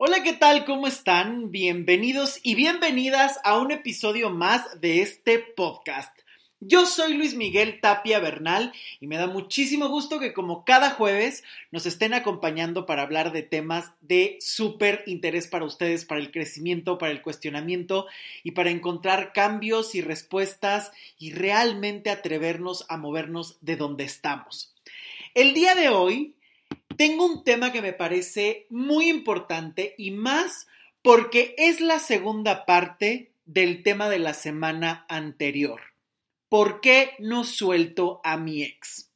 Hola, ¿qué tal? ¿Cómo están? Bienvenidos y bienvenidas a un episodio más de este podcast. Yo soy Luis Miguel Tapia Bernal y me da muchísimo gusto que como cada jueves nos estén acompañando para hablar de temas de súper interés para ustedes, para el crecimiento, para el cuestionamiento y para encontrar cambios y respuestas y realmente atrevernos a movernos de donde estamos. El día de hoy tengo un tema que me parece muy importante y más porque es la segunda parte del tema de la semana anterior. ¿Por qué no suelto a mi ex?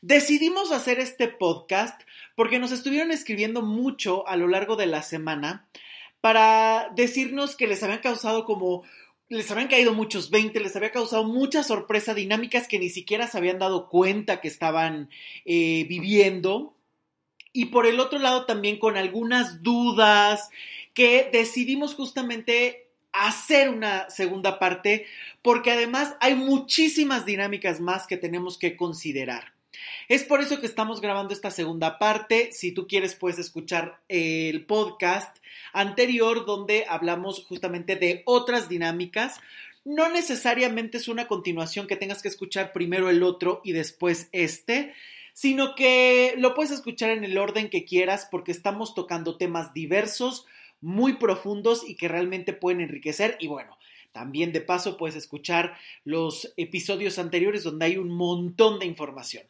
Decidimos hacer este podcast porque nos estuvieron escribiendo mucho a lo largo de la semana para decirnos que les habían causado como les habían caído muchos 20, les había causado mucha sorpresa, dinámicas que ni siquiera se habían dado cuenta que estaban eh, viviendo. Y por el otro lado también con algunas dudas que decidimos justamente hacer una segunda parte porque además hay muchísimas dinámicas más que tenemos que considerar. Es por eso que estamos grabando esta segunda parte. Si tú quieres, puedes escuchar el podcast anterior donde hablamos justamente de otras dinámicas. No necesariamente es una continuación que tengas que escuchar primero el otro y después este, sino que lo puedes escuchar en el orden que quieras porque estamos tocando temas diversos, muy profundos y que realmente pueden enriquecer. Y bueno, también de paso puedes escuchar los episodios anteriores donde hay un montón de información.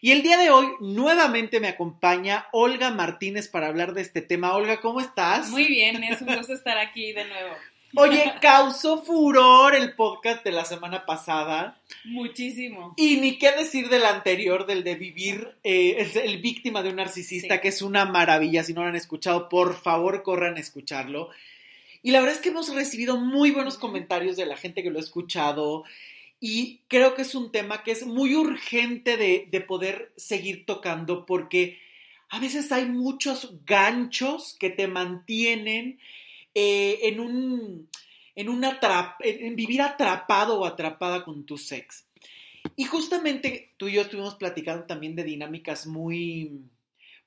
Y el día de hoy nuevamente me acompaña Olga Martínez para hablar de este tema. Olga, ¿cómo estás? Muy bien, es un gusto estar aquí de nuevo. Oye, causó furor el podcast de la semana pasada. Muchísimo. Y ni qué decir del anterior, del de vivir, eh, es el víctima de un narcisista, Sí. que es una maravilla. Si no lo han escuchado, por favor corran a escucharlo. Y la verdad es que hemos recibido muy buenos comentarios de la gente que lo ha escuchado. Y creo que es un tema que es muy urgente de, de poder seguir tocando porque a veces hay muchos ganchos que te mantienen eh, en un en, en vivir atrapado o atrapada con tu sex. Y justamente tú y yo estuvimos platicando también de dinámicas muy,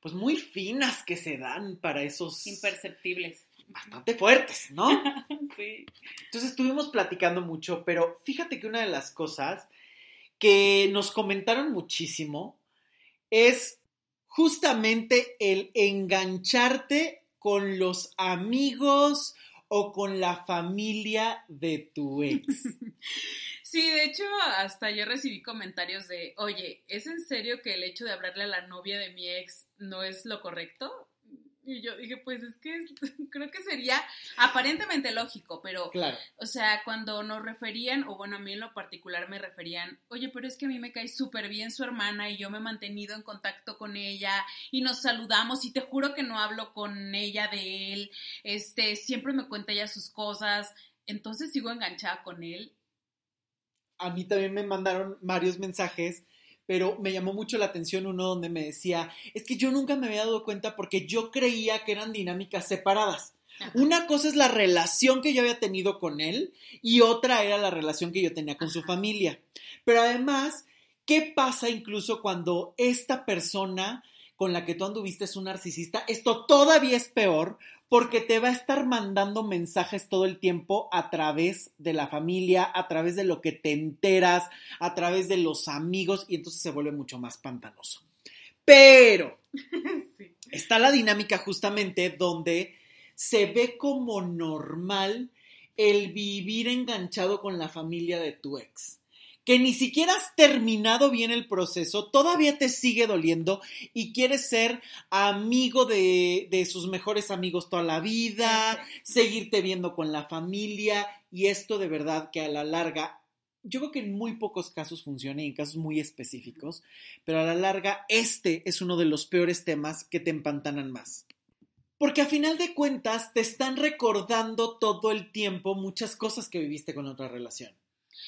pues muy finas que se dan para esos Imperceptibles. bastante fuertes, ¿no? Sí. Entonces estuvimos platicando mucho, pero fíjate que una de las cosas que nos comentaron muchísimo es justamente el engancharte con los amigos o con la familia de tu ex. Sí, de hecho, hasta yo recibí comentarios de, oye, ¿es en serio que el hecho de hablarle a la novia de mi ex no es lo correcto? Y yo dije, pues es que es- creo que sería aparentemente lógico, pero Claro. O sea, cuando nos referían, o bueno, a mí en lo particular me referían, oye, pero es que a mí me cae súper bien su hermana y yo me he mantenido en contacto con ella y nos saludamos y te juro que no hablo con ella de él, este, siempre me cuenta ella sus cosas, entonces sigo enganchada con él. A mí también me mandaron varios mensajes, pero me llamó mucho la atención uno donde me decía, es que yo nunca me había dado cuenta porque yo creía que eran dinámicas separadas. Ajá. Una cosa es la relación que yo había tenido con él y otra era la relación que yo tenía con su familia. Pero además, ¿qué pasa incluso cuando esta persona con la que tú anduviste es un narcisista? Esto todavía es peor porque te va a estar mandando mensajes todo el tiempo a través de la familia, a través de lo que te enteras, a través de los amigos y entonces se vuelve mucho más pantanoso. Pero Sí. está la dinámica justamente donde se ve como normal el vivir enganchado con la familia de tu ex. Que ni siquiera has terminado bien el proceso, todavía te sigue doliendo y quieres ser amigo de, de sus mejores amigos toda la vida, seguirte viendo con la familia y esto de verdad que a la larga, yo creo que en muy pocos casos funciona y en casos muy específicos, pero a la larga este es uno de los peores temas que te empantanan más. Porque a final de cuentas te están recordando todo el tiempo muchas cosas que viviste con otra relación.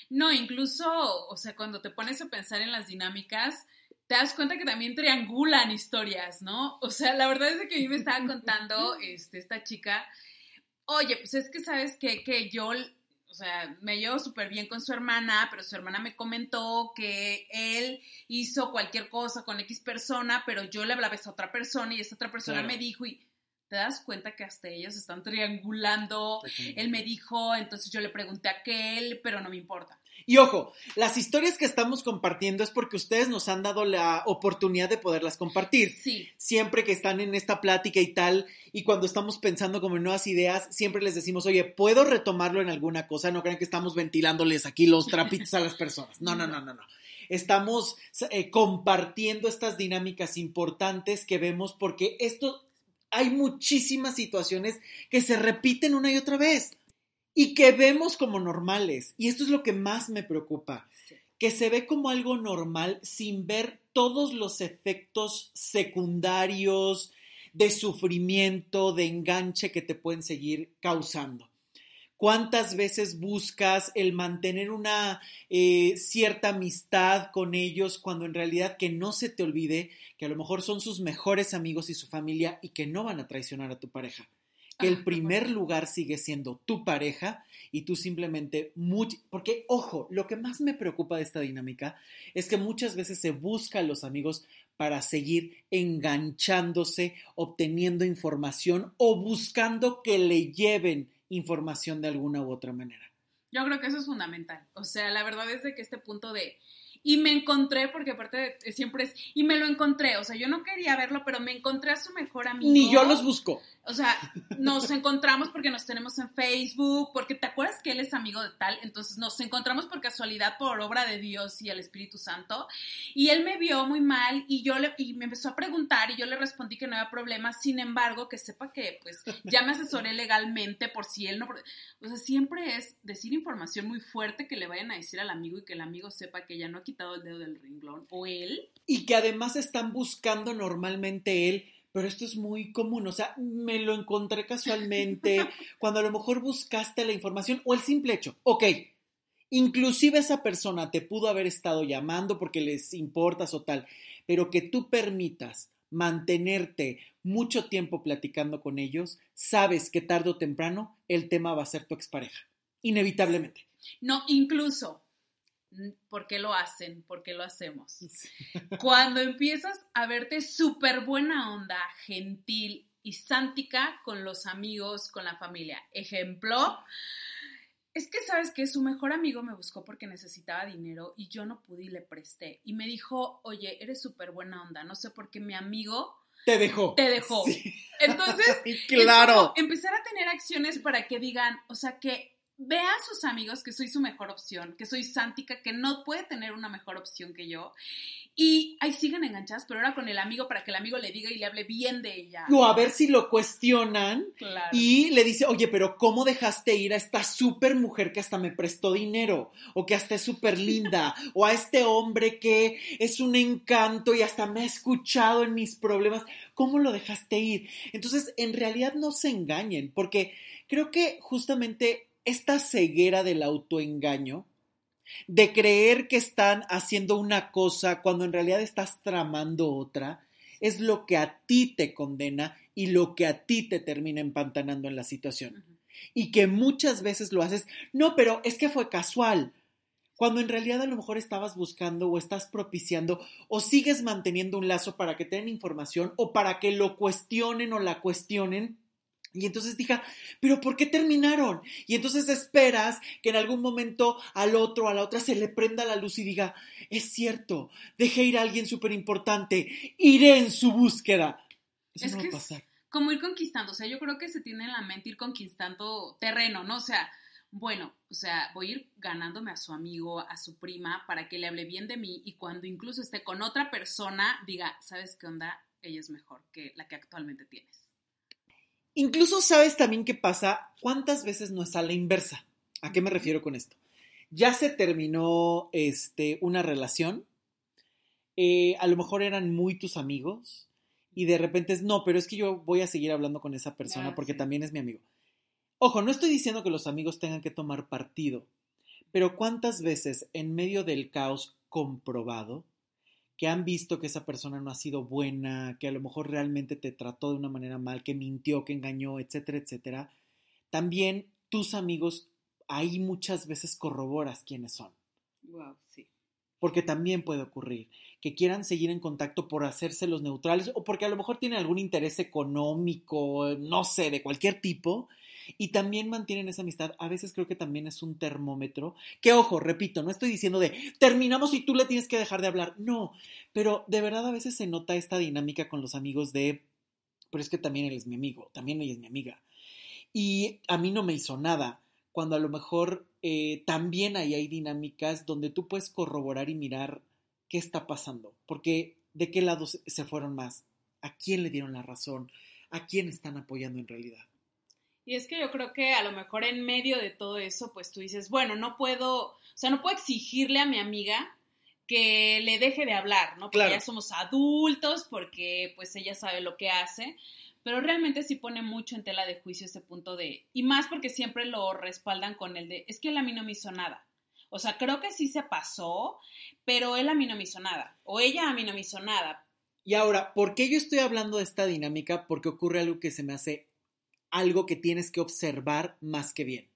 No, incluso, o sea, cuando te pones a pensar en las dinámicas, te das cuenta que también triangulan historias, ¿no? O sea, la verdad es que a mí me estaba contando este, esta chica, oye, pues es que sabes que, que yo, o sea, me llevo súper bien con su hermana, pero su hermana me comentó que él hizo cualquier cosa con X persona, pero yo le hablaba a esa otra persona y esa otra persona Claro. me dijo y... te das cuenta que hasta ellos están triangulando. Él me dijo, entonces yo le pregunté a aquel, pero no me importa. Y ojo, las historias que estamos compartiendo es porque ustedes nos han dado la oportunidad de poderlas compartir. Sí. Siempre que están en esta plática y tal, y cuando estamos pensando como en nuevas ideas, siempre les decimos, oye, ¿puedo retomarlo en alguna cosa? No crean que estamos ventilándoles aquí los trapitos a las personas. No, no, no, no, no. Estamos eh, compartiendo estas dinámicas importantes que vemos porque esto hay muchísimas situaciones que se repiten una y otra vez y que vemos como normales. Y esto es lo que más me preocupa, que se ve como algo normal sin ver todos los efectos secundarios de sufrimiento, de enganche que te pueden seguir causando. ¿Cuántas veces buscas el mantener una eh, cierta amistad con ellos cuando en realidad que no se te olvide que a lo mejor son sus mejores amigos y su familia y que no van a traicionar a tu pareja? que el primer lugar sigue siendo tu pareja y tú simplemente, porque ojo, lo que más me preocupa de esta dinámica es que muchas veces se busca a los amigos para seguir enganchándose, obteniendo información o buscando que le lleven información de alguna u otra manera. Yo creo que eso es fundamental. O sea, la verdad es de que este punto de y me encontré, porque aparte siempre es, y me lo encontré, o sea, yo no quería verlo, pero me encontré a su mejor amigo. Ni yo los busco. O sea, nos encontramos porque nos tenemos en Facebook, porque te acuerdas que él es amigo de tal, entonces nos encontramos por casualidad, por obra de Dios y el Espíritu Santo, y él me vio muy mal y yo le, y me empezó a preguntar y yo le respondí que no había problema, sin embargo, que sepa que pues ya me asesoré legalmente por si él no, o sea, siempre es decir información muy fuerte que le vayan a decir al amigo y que el amigo sepa que ya no quitado el dedo del renglón, o él. Y que además están buscando normalmente él, pero esto es muy común, o sea, me lo encontré casualmente, cuando a lo mejor buscaste la información o el simple hecho, ok, inclusive esa persona te pudo haber estado llamando porque les importas o tal, pero que tú permitas mantenerte mucho tiempo platicando con ellos, sabes que tarde o temprano el tema va a ser tu expareja, inevitablemente. No, incluso ¿Por qué lo hacen? ¿Por qué lo hacemos? Cuando empiezas a verte súper buena onda, gentil y sántica con los amigos, con la familia. Ejemplo, es que sabes que su mejor amigo me buscó porque necesitaba dinero y yo no pude y le presté. Y me dijo, oye, eres súper buena onda, no sé por qué mi amigo... Te dejó. Te dejó. Entonces, claro. empezar a tener acciones para que digan, o sea, que vea a sus amigos que soy su mejor opción, que soy Sántica, que no puede tener una mejor opción que yo. Y ahí siguen enganchadas, pero ahora con el amigo para que el amigo le diga y le hable bien de ella. O a ver si lo cuestionan y le dice, oye, pero ¿cómo dejaste ir a esta súper mujer que hasta me prestó dinero? O que hasta es súper linda. o a este hombre que es un encanto y hasta me ha escuchado en mis problemas. ¿Cómo lo dejaste ir? Entonces, en realidad no se engañen, porque creo que justamente esta ceguera del autoengaño, de creer que están haciendo una cosa cuando en realidad estás tramando otra, es lo que a ti te condena y lo que a ti te termina empantanando en la situación. Y que muchas veces lo haces, no, pero es que fue casual, cuando en realidad a lo mejor estabas buscando o estás propiciando o sigues manteniendo un lazo para que tengan información o para que lo cuestionen o la cuestionen y entonces dije, pero ¿por qué terminaron? Y entonces esperas que en algún momento al otro, a la otra, se le prenda la luz y diga, es cierto, dejé ir a alguien súper importante, iré en su búsqueda. Eso es no va a pasar. como ir conquistando, o sea, yo creo que se tiene en la mente ir conquistando terreno, ¿no? O sea, bueno, o sea, voy a ir ganándome a su amigo, a su prima, para que le hable bien de mí y cuando incluso esté con otra persona, diga, ¿sabes qué onda? Ella es mejor que la que actualmente tienes. Incluso sabes también qué pasa, cuántas veces no es a la inversa. ¿A qué me refiero con esto? Ya se terminó este, una relación, eh, a lo mejor eran muy tus amigos y de repente es, no, pero es que yo voy a seguir hablando con esa persona ah, porque también es mi amigo. Ojo, no estoy diciendo que los amigos tengan que tomar partido, pero cuántas veces en medio del caos comprobado, que han visto que esa persona no ha sido buena, que a lo mejor realmente te trató de una manera mal, que mintió, que engañó, etcétera, etcétera, también tus amigos ahí muchas veces corroboras quiénes son. Wow, sí. Porque también puede ocurrir que quieran seguir en contacto por hacerse los neutrales o porque a lo mejor tienen algún interés económico, no sé, de cualquier tipo, y también mantienen esa amistad, a veces creo que también es un termómetro, que ojo, repito, no estoy diciendo de terminamos y tú le tienes que dejar de hablar, no, pero de verdad a veces se nota esta dinámica con los amigos de, pero es que también él es mi amigo, también ella es mi amiga. Y a mí no me hizo nada, cuando a lo mejor eh, también ahí hay dinámicas donde tú puedes corroborar y mirar qué está pasando, porque de qué lado se fueron más, a quién le dieron la razón, a quién están apoyando en realidad. Y es que yo creo que a lo mejor en medio de todo eso, pues tú dices, bueno, no puedo, o sea, no puedo exigirle a mi amiga que le deje de hablar, ¿no? Porque ya somos adultos, porque pues ella sabe lo que hace, pero realmente sí pone mucho en tela de juicio ese punto de, y más porque siempre lo respaldan con el de, es que él a mí no me hizo nada. O sea, creo que sí se pasó, pero él a mí no me hizo nada, o ella a mí no me hizo nada. Y ahora, ¿por qué yo estoy hablando de esta dinámica? Porque ocurre algo que se me hace algo que tienes que observar más que bien.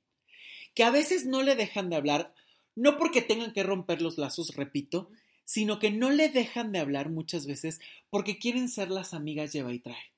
Que a veces no le dejan de hablar, no porque tengan que romper los lazos, repito, sino que no le dejan de hablar muchas veces porque quieren ser las amigas lleva y trae.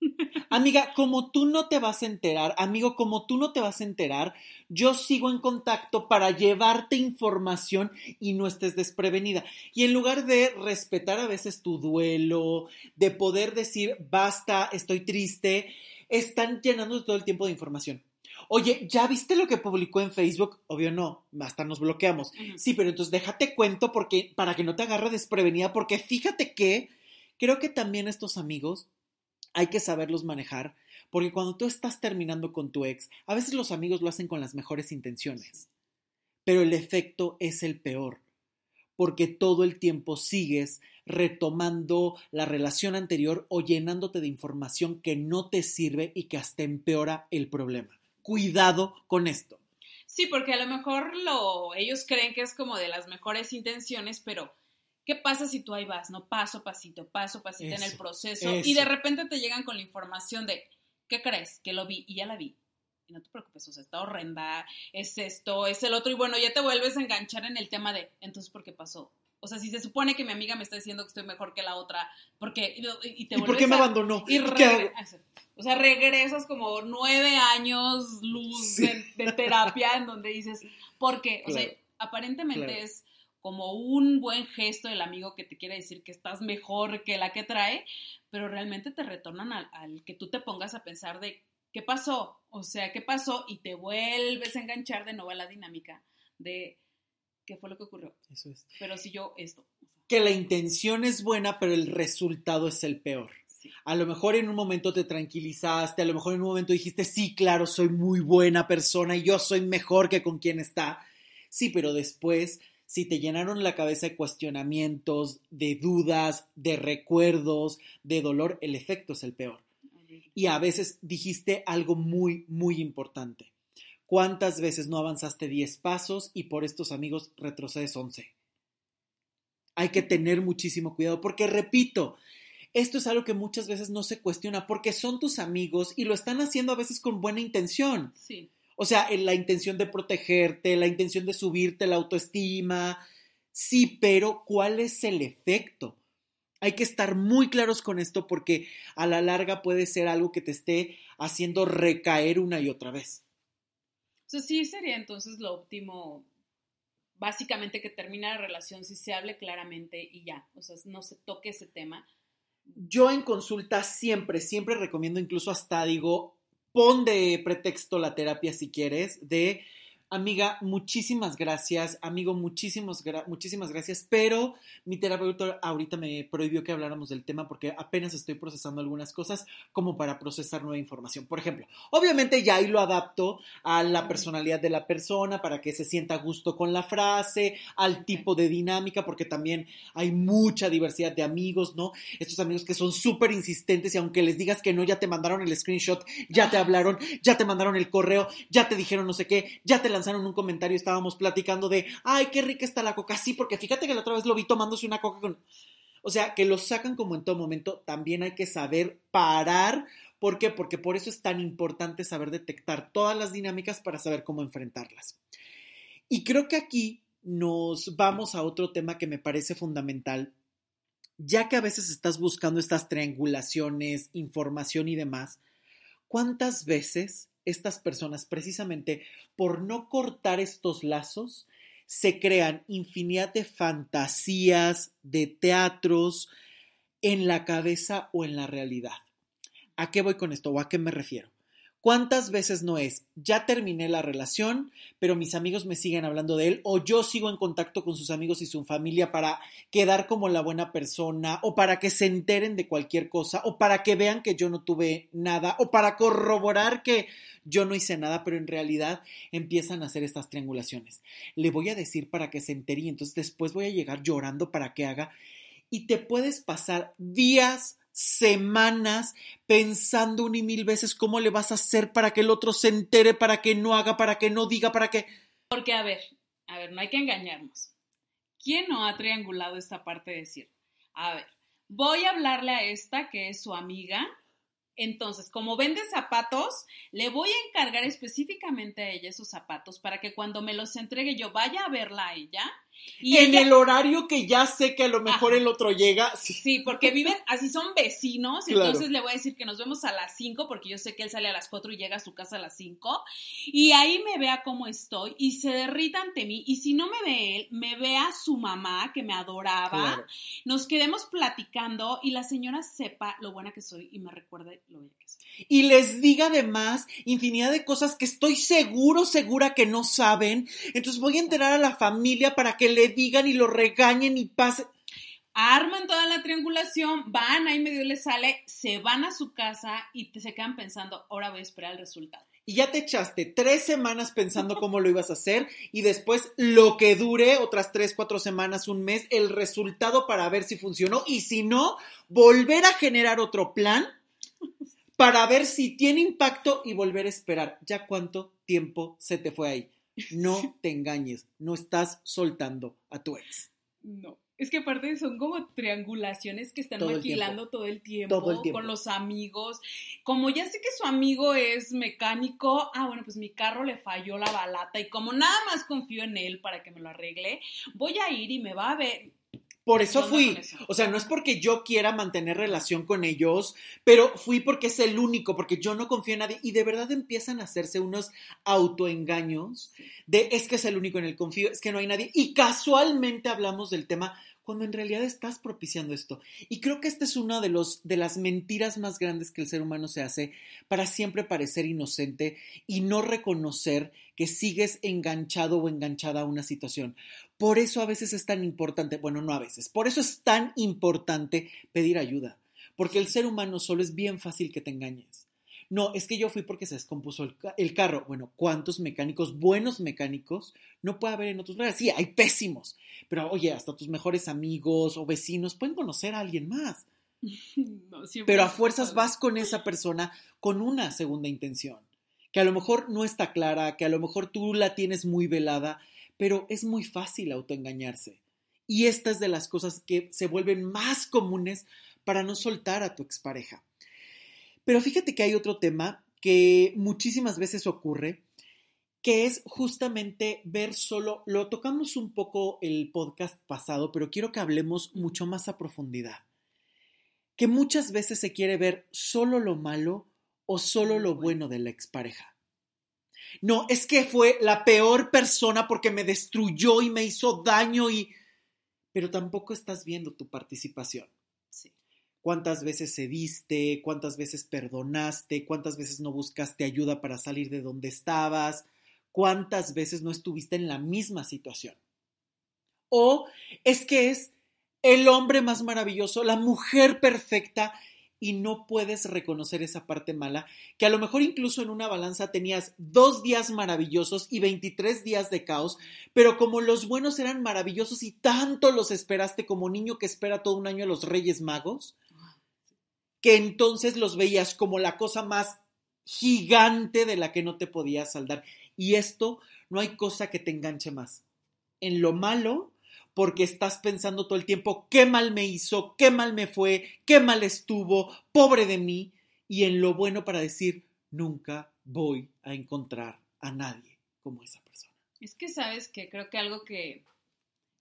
Amiga, como tú no te vas a enterar, amigo, como tú no te vas a enterar, yo sigo en contacto para llevarte información y no estés desprevenida. Y en lugar de respetar a veces tu duelo, de poder decir, basta, estoy triste, están llenando todo el tiempo de información. Oye, ¿ya viste lo que publicó en Facebook? Obvio no, hasta nos bloqueamos. Sí, pero entonces déjate cuento porque para que no te agarre desprevenida, porque fíjate que creo que también estos amigos hay que saberlos manejar, porque cuando tú estás terminando con tu ex, a veces los amigos lo hacen con las mejores intenciones, pero el efecto es el peor, porque todo el tiempo sigues retomando la relación anterior o llenándote de información que no te sirve y que hasta empeora el problema. Cuidado con esto. Sí, porque a lo mejor lo, ellos creen que es como de las mejores intenciones, pero ¿qué pasa si tú ahí vas, no? Paso, pasito, paso, pasito en el proceso y de repente te llegan con la información de, ¿qué crees? Que lo vi y ya la vi. Y no te preocupes, o sea, está horrenda, es esto, es el otro, y bueno, ya te vuelves a enganchar en el tema de, entonces, ¿por qué pasó? O sea, si se supone que mi amiga me está diciendo que estoy mejor que la otra, porque y, te ¿Y por qué me abandonó? Y ¿Qué O sea, regresas como nueve años luz de, terapia en donde dices, ¿por qué? O sea, aparentemente es como un buen gesto del amigo que te quiere decir que estás mejor que la que trae, pero realmente te retornan al, al que tú te pongas a pensar de qué pasó, o sea, qué pasó y te vuelves a enganchar de nuevo a la dinámica de qué fue lo que ocurrió. Eso es. Pero si yo esto. Que la intención es buena, pero el resultado es el peor. A lo mejor en un momento te tranquilizaste, a lo mejor en un momento dijiste, sí, claro, soy muy buena persona y yo soy mejor que con quien está. Sí, pero después, si te llenaron la cabeza de cuestionamientos, de dudas, de recuerdos, de dolor, el efecto es el peor. Y a veces dijiste algo muy, muy importante. ¿Cuántas veces no avanzaste 10 pasos y por estos amigos retrocedes 11? Hay que tener muchísimo cuidado porque, repito, esto es algo que muchas veces no se cuestiona porque son tus amigos y lo están haciendo a veces con buena intención. Sí. O sea, la intención de protegerte, la intención de subirte la autoestima. Sí, pero ¿cuál es el efecto? Hay que estar muy claros con esto porque a la larga puede ser algo que te esté haciendo recaer una y otra vez. Sea, sí sería entonces lo óptimo, básicamente que termine la relación, si se hable claramente y ya, o sea, no se toque ese tema. Yo en consulta siempre, siempre recomiendo, incluso hasta digo, pon de pretexto la terapia si quieres, de Amiga, muchísimas gracias. Amigo, muchísimas, muchísimas gracias. Pero mi terapeuta ahorita me prohibió que habláramos del tema porque apenas estoy procesando algunas cosas como para procesar nueva información. Por ejemplo, obviamente ya ahí lo adapto a la personalidad de la persona para que se sienta a gusto con la frase, al tipo de dinámica, porque también hay mucha diversidad de amigos, ¿no? Estos amigos que son súper insistentes y aunque les digas que no, ya te mandaron el screenshot, ya te hablaron, ya te mandaron el correo, ya te dijeron no sé qué, ya te lanzaron un comentario, estábamos platicando de, ay, qué rica está la coca, sí, porque fíjate que la otra vez lo vi tomándose una coca con... O sea, que lo sacan como en todo momento, también hay que saber parar. ¿Por qué? Porque por eso es tan importante saber detectar todas las dinámicas para saber cómo enfrentarlas. Y creo que aquí nos vamos a otro tema que me parece fundamental, ya que a veces estás buscando estas triangulaciones, información y demás, ¿cuántas veces estas personas, precisamente por no cortar estos lazos, se crean infinidad de fantasías, de teatros en la cabeza o en la realidad? ¿A qué voy con esto o a qué me refiero? ¿Cuántas veces no es, ya terminé la relación, pero mis amigos me siguen hablando de él, o yo sigo en contacto con sus amigos y su familia para quedar como la buena persona, o para que se enteren de cualquier cosa, o para que vean que yo no tuve nada, o para corroborar que yo no hice nada, pero en realidad empiezan a hacer estas triangulaciones. Le voy a decir para que se entere y entonces después voy a llegar llorando para que haga, y te puedes pasar días, semanas pensando un y mil veces cómo le vas a hacer para que el otro se entere, para que no haga, para que no diga, para que... Porque, a ver, a ver, no hay que engañarnos. ¿Quién no ha triangulado esta parte de decir, a ver, voy a hablarle a esta que es su amiga, entonces, como vende zapatos, le voy a encargar específicamente a ella esos zapatos para que cuando me los entregue yo vaya a verla a ella y en el horario que ya sé que a lo mejor el otro llega. Sí. porque viven, así son vecinos, entonces le voy a decir que nos vemos a las 5, porque yo sé que él sale a las 4 y llega a su casa a las 5, y ahí me vea cómo estoy y se derrita ante mí, y si no me ve él, me vea su mamá que me adoraba, nos quedemos platicando y la señora sepa lo buena que soy y me recuerde lo bella que soy. Y les diga además infinidad de cosas que estoy seguro, segura que no saben, entonces voy a enterar a la familia para que le digan y lo regañen y pasen. Arman toda la triangulación, van, ahí medio les sale, se van a su casa y te se quedan pensando, ahora voy a esperar el resultado. Y ya te echaste tres semanas pensando cómo lo ibas a hacer y después lo que dure otras tres, cuatro semanas, un mes, el resultado para ver si funcionó y si no, volver a generar otro plan para ver si tiene impacto y volver a esperar. ¿Ya cuánto tiempo se te fue ahí? No te engañes, no estás soltando a tu ex. No. Es que aparte son como triangulaciones que están maquilando todo, el tiempo, con los amigos. Como ya sé que su amigo es mecánico, ah, bueno, pues mi carro le falló la balata y como nada más confío en él para que me lo arregle, voy a ir y me va a ver. Por eso fui. O sea, no es porque yo quiera mantener relación con ellos, pero fui porque es el único, porque yo no confío en nadie. Y de verdad empiezan a hacerse unos autoengaños de es que es el único en el confío, es que no hay nadie. Y casualmente hablamos del tema cuando en realidad estás propiciando esto. Y creo que esta es una de, los, de las mentiras más grandes que el ser humano se hace para siempre parecer inocente y no reconocer que sigues enganchado o enganchada a una situación. Por eso a veces es tan importante, bueno, no a veces, por eso es tan importante pedir ayuda, porque el ser humano solo es bien fácil que te engañes. No, es que yo fui porque se descompuso el, carro. Bueno, ¿cuántos mecánicos, buenos mecánicos, no puede haber en otros lugares? Sí, hay pésimos, pero oye, hasta tus mejores amigos o vecinos pueden conocer a alguien más. pero a fuerzas vas con esa persona con una segunda intención, que a lo mejor no está clara, que a lo mejor tú la tienes muy velada, pero es muy fácil autoengañarse. Y esta es de las cosas que se vuelven más comunes para no soltar a tu expareja. Pero fíjate que hay otro tema que muchísimas veces ocurre, que es justamente ver solo, lo tocamos un poco el podcast pasado, pero quiero que hablemos mucho más a profundidad. Que muchas veces se quiere ver solo lo malo o solo lo bueno de la expareja. No, es que fue la peor persona porque me destruyó y me hizo daño y... Pero tampoco estás viendo tu participación. Cuántas veces cediste, cuántas veces perdonaste, cuántas veces no buscaste ayuda para salir de donde estabas, cuántas veces no estuviste en la misma situación. O es que es el hombre más maravilloso, la mujer perfecta y no puedes reconocer esa parte mala, que a lo mejor incluso en una balanza tenías dos días maravillosos y 23 días de caos, pero como los buenos eran maravillosos y tanto los esperaste como niño que espera todo un año a los Reyes Magos, que entonces los veías como la cosa más gigante de la que no te podías saldar. Y esto no hay cosa que te enganche más. En lo malo, porque estás pensando todo el tiempo qué mal me hizo, qué mal me fue, qué mal estuvo, pobre de mí, y en lo bueno para decir, nunca voy a encontrar a nadie como esa persona. Es que sabes que creo que algo que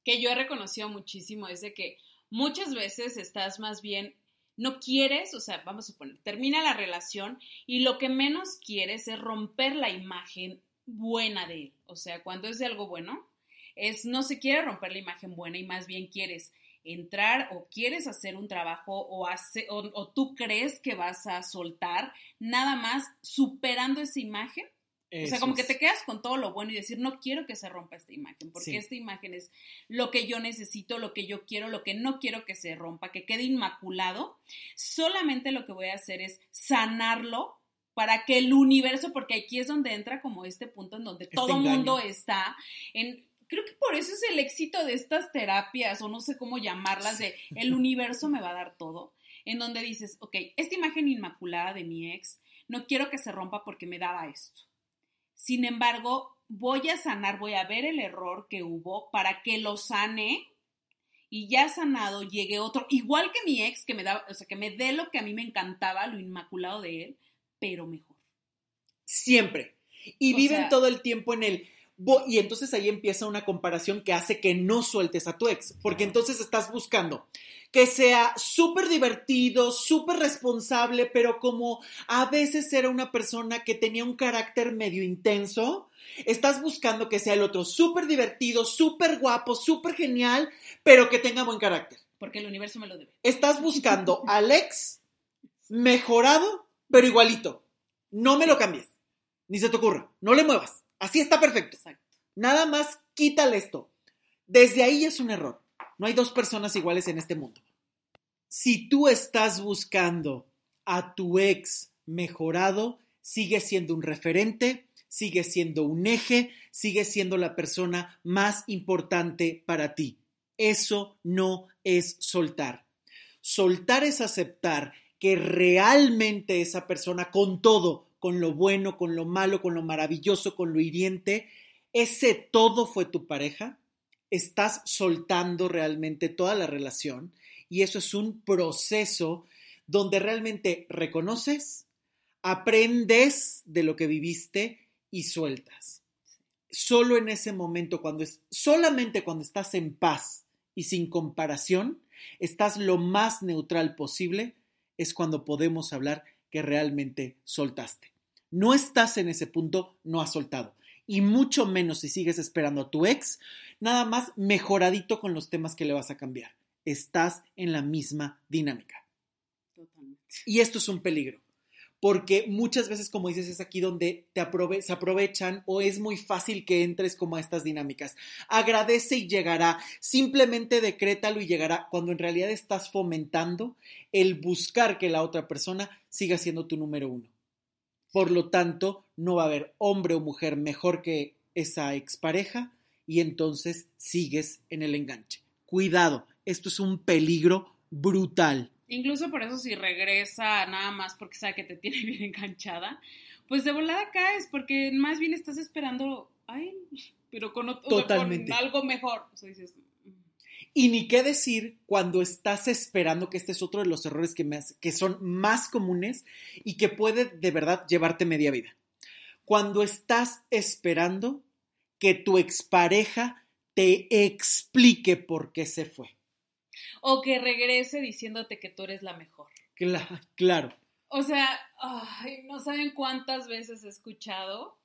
que yo he reconocido muchísimo es de que muchas veces estás más bien, no quieres, o sea, vamos a suponer, termina la relación y lo que menos quieres es romper la imagen buena de él. O sea, cuando es de algo bueno, es no se quiere romper la imagen buena y más bien quieres entrar o quieres hacer un trabajo o, hace, o, tú crees que vas a soltar, nada más superando esa imagen. o sea, como que te quedas con todo lo bueno y decir, no quiero que se rompa esta imagen, porque esta imagen es lo que yo necesito, lo que yo quiero, lo que no quiero que se rompa, que quede inmaculado. Solamente lo que voy a hacer es sanarlo para que el universo, porque aquí es donde entra como este punto en donde este todo el mundo está en creo que por eso es el éxito de estas terapias, o no sé cómo llamarlas, de el universo me va a dar todo, en donde dices, ok, esta imagen inmaculada de mi ex, no quiero que se rompa porque me daba esto. Sin embargo, voy a sanar, voy a ver el error que hubo para que lo sane y ya sanado llegue otro, igual que mi ex, que me da, o sea, que me dé lo que a mí me encantaba, lo inmaculado de él, pero mejor. Siempre. Y viven todo el tiempo en el, y entonces ahí empieza una comparación que hace que no sueltes a tu ex, porque entonces estás buscando que sea súper divertido, súper responsable, pero como a veces era una persona que tenía un carácter medio intenso, estás buscando que sea el otro súper divertido, súper guapo, súper genial, pero que tenga buen carácter. Porque el universo me lo debe. Estás buscando al ex mejorado, pero igualito. No me lo cambies, ni se te ocurra, no le muevas. Así está perfecto. Nada más quítale esto. Desde ahí es un error. No hay dos personas iguales en este mundo. Si tú estás buscando a tu ex mejorado, sigue siendo un referente, sigue siendo un eje, sigue siendo la persona más importante para ti. Eso no es soltar. Soltar es aceptar que realmente esa persona con todo con lo bueno, con lo malo, con lo maravilloso, con lo hiriente, ese todo fue tu pareja, estás soltando realmente toda la relación y eso es un proceso donde realmente reconoces, aprendes de lo que viviste y sueltas. Solo en ese momento, cuando es, solamente cuando estás en paz y sin comparación, estás lo más neutral posible, es cuando podemos hablar que realmente soltaste no estás en ese punto, no has soltado. Y mucho menos si sigues esperando a tu ex, nada más mejoradito con los temas que le vas a cambiar. Estás en la misma dinámica. Totalmente. Y esto es un peligro, porque muchas veces, como dices, es aquí donde te se aprovechan o es muy fácil que entres como a estas dinámicas. Agradece y llegará, simplemente decrétalo y llegará, cuando en realidad estás fomentando el buscar que la otra persona siga siendo tu número uno. Por lo tanto, no va a haber hombre o mujer mejor que esa expareja y entonces sigues en el enganche. Cuidado, esto es un peligro brutal. Incluso por eso si regresa nada más porque sabe que te tiene bien enganchada, pues de volada caes porque más bien estás esperando, ay, pero con, algo mejor. O sea, dices, y ni qué decir cuando estás esperando, que este es otro de los errores que, me, que son más comunes y que puede de verdad llevarte media vida. Cuando estás esperando que tu expareja te explique por qué se fue. O que regrese diciéndote que tú eres la mejor. Claro, claro. O sea, no saben cuántas veces he escuchado.